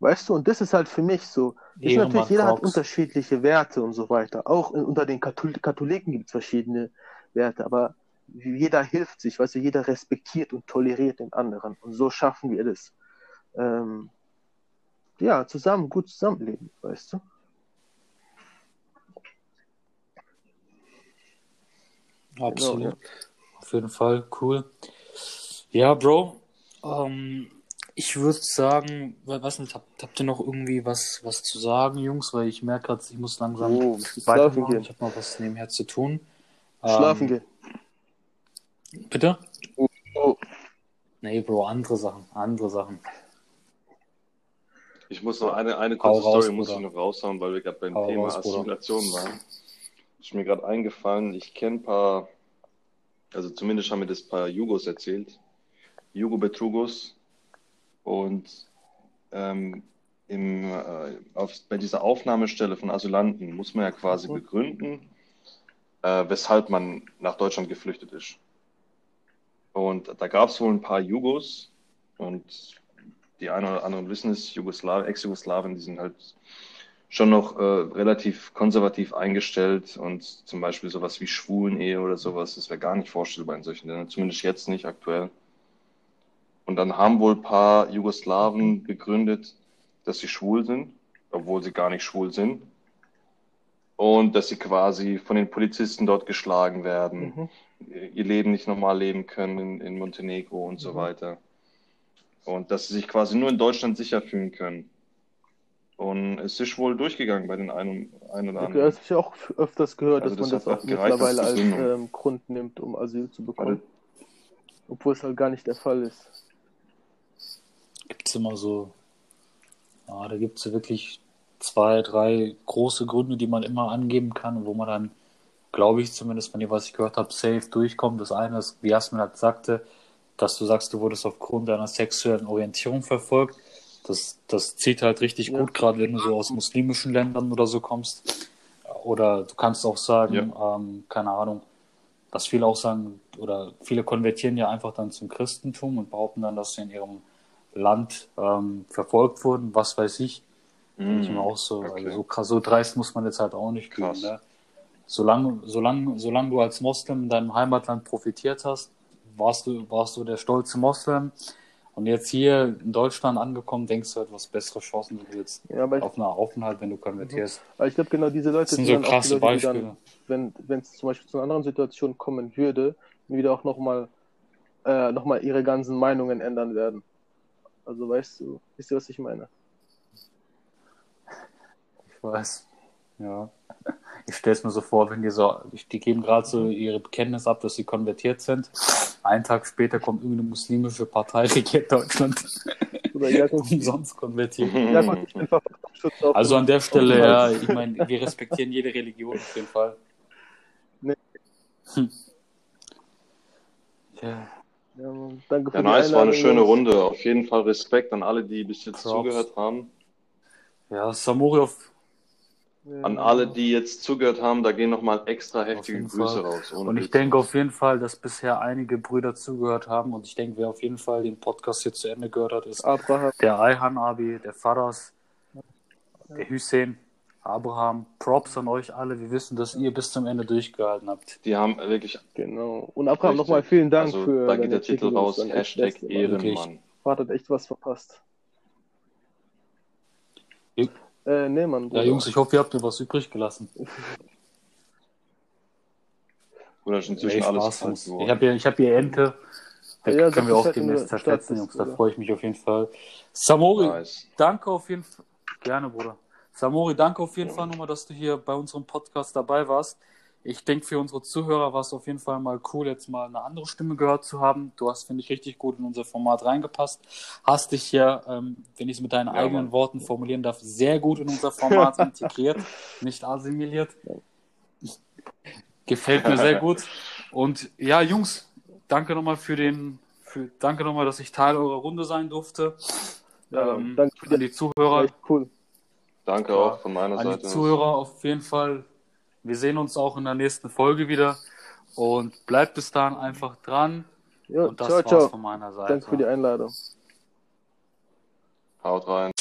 Weißt du, und das ist halt für mich so. Ist natürlich, jeder hat unterschiedliche Werte und so weiter. Auch in, unter den Kathol Katholiken gibt es verschiedene Werte, aber jeder hilft sich, weißt du, jeder respektiert und toleriert den anderen. Und so schaffen wir das. Ähm, ja, zusammen, gut zusammenleben, weißt du?
Absolut. Genau, ja. Auf jeden Fall, cool. Ja, Bro. Ähm, Ich würde sagen, weiß nicht, habt, habt ihr noch irgendwie was, was zu sagen, Jungs? Weil ich merke gerade, ich muss langsam
Oh, schlafen
weitermachen.
gehen.
Ich habe noch was nebenher zu tun.
Schlafen
ähm,
gehen.
Bitte?
Oh,
Nee, Bro, andere Sachen. Andere Sachen.
Ich muss noch eine, eine kurze
raus,
Story muss ich noch raushauen, weil wir gerade beim
Hau
Thema
raus, Bruder.
Assimilation waren. Ist mir gerade eingefallen, ich kenne ein paar, also zumindest haben mir das ein paar Jugos erzählt. Jugo Betrugos. Und ähm, im, äh, auf, bei dieser Aufnahmestelle von Asylanten muss man ja quasi
Mhm.
begründen, äh, weshalb man nach Deutschland geflüchtet ist. Und da gab es wohl ein paar Jugos und die einen oder anderen wissen es, Jugoslaw Ex-Jugoslawien, die sind halt schon noch äh, relativ konservativ eingestellt und zum Beispiel sowas wie Schwulenehe oder sowas, das wäre gar nicht vorstellbar in solchen Ländern, zumindest jetzt nicht aktuell. Und dann haben wohl ein paar Jugoslawen begründet, dass sie schwul sind, obwohl sie gar nicht schwul sind. Und dass sie quasi von den Polizisten dort geschlagen werden,
mhm.
ihr Leben nicht normal leben können in, in Montenegro und so
Mhm.
weiter. Und dass sie sich quasi nur in Deutschland sicher fühlen können. Und es ist wohl durchgegangen bei den einen, einen oder anderen.
das habe ich auch öfters gehört,
Also
dass
das
man das auch
gereicht
mittlerweile als ähm, Grund nimmt, um Asyl zu bekommen.
Warte.
Obwohl es halt gar nicht der Fall ist.
Gibt es immer so, ja, da gibt es wirklich zwei, drei große Gründe, die man immer angeben kann, wo man dann, glaube ich zumindest, von dem, was ich gehört habe, safe durchkommt. Das eine ist, wie Jasmin halt sagte, dass du sagst, du wurdest aufgrund deiner sexuellen Orientierung verfolgt. Das, das zieht halt richtig
Ja.
gut, gerade wenn du so aus muslimischen Ländern oder so kommst. Oder du kannst auch sagen, ähm, keine Ahnung, was viele auch sagen, oder viele konvertieren ja einfach dann zum Christentum und behaupten dann, dass sie in ihrem Land ähm, verfolgt wurden, was weiß ich. Finde ich
Mm,
mir auch so.
okay.
Also so, krass, so dreist muss man jetzt halt auch nicht tun. Ne? Solange, solange, solange du als Moslem in deinem Heimatland profitiert hast, warst du, warst du der stolze Moslem. Und jetzt hier in Deutschland angekommen, denkst du etwas bessere Chancen, du jetzt
Ja, aber ich,
auf einer Aufenthalt, wenn du konvertierst.
aber ich glaube, genau diese Leute
Das sind
sind
so krasse
Leute,
Beispiele.
dann, wenn wenn es zum Beispiel zu einer anderen Situation kommen würde, wieder auch nochmal äh, noch mal ihre ganzen Meinungen ändern werden. Also weißt du, wisst ihr, was ich meine?
Ich weiß. Ja. Ich stelle es mir so vor, wenn die so, die geben gerade so ihre Bekenntnis ab, dass sie konvertiert sind. Einen Tag später kommt irgendeine muslimische Partei, regiert Deutschland.
Oder ja,
Umsonst konvertiert.
ja,
Also an der Stelle, ja, ich meine, wir respektieren jede Religion auf jeden Fall.
Nee.
Hm. Ja,
Ja, Mann, danke für
Ja,
die
nice, war eine schöne. Runde. Auf jeden Fall Respekt an alle, die bis jetzt
Props.
zugehört haben.
ja Samuri auf.
An alle, die jetzt zugehört haben, da gehen nochmal extra heftige Grüße
Fall.
raus. Ohne
und ich denke auf jeden Fall, dass bisher einige Brüder zugehört haben und ich denke, wer auf jeden Fall den Podcast jetzt zu Ende gehört hat, ist
Abraham.
der Ayhan Abi, der Faras, der Hussein, Abraham. Props an euch alle. Wir wissen, dass ihr bis zum Ende durchgehalten habt.
Die haben wirklich,
Genau. Und Abraham, nochmal vielen Dank
also
für
da geht der Titel raus, Hashtag. Ehrenmann.
Vater hat echt was verpasst.
Ja.
Äh, nee, Mann.
Ja,
Bruder.
Jungs, ich hoffe, ihr habt mir was übrig gelassen.
Oder ist inzwischen
Ey,
alles
Spaß,
kalt
Jungs. Ich
geworden.
habe hier, ich hab hier Ente. Da
Ja,
können wir auch
halt,
demnächst zerfetzen, Jungs.
bist,
Da
Bruder.
freue ich mich auf jeden Fall. Samori,
Nice.
danke auf jeden Fall. Gerne, Bruder. Samori, danke auf jeden Fall nochmal, dass du hier bei unserem Podcast dabei warst. Ich denke, für unsere Zuhörer war es auf jeden Fall mal cool, jetzt mal eine andere Stimme gehört zu haben. Du hast, finde ich, richtig gut in unser Format reingepasst. Hast dich hier, ähm, wenn ich es mit deinen
Ja,
eigenen
Mann.
Worten formulieren darf, sehr gut in unser Format integriert, nicht assimiliert. Gefällt mir sehr gut. Und ja, Jungs, danke nochmal für den, für, danke nochmal, dass ich Teil eurer Runde sein durfte.
Ja,
ähm,
danke für
an
die
die Zuhörer,
cool.
Danke auch von meiner
an die
Seite.
Zuhörer auf jeden Fall. Wir sehen uns auch in der nächsten Folge wieder. Und bleibt bis dahin einfach dran.
Ja,
und das
ciao,
war's
ciao.
von meiner Seite.
Danke für die Einladung.
Haut rein.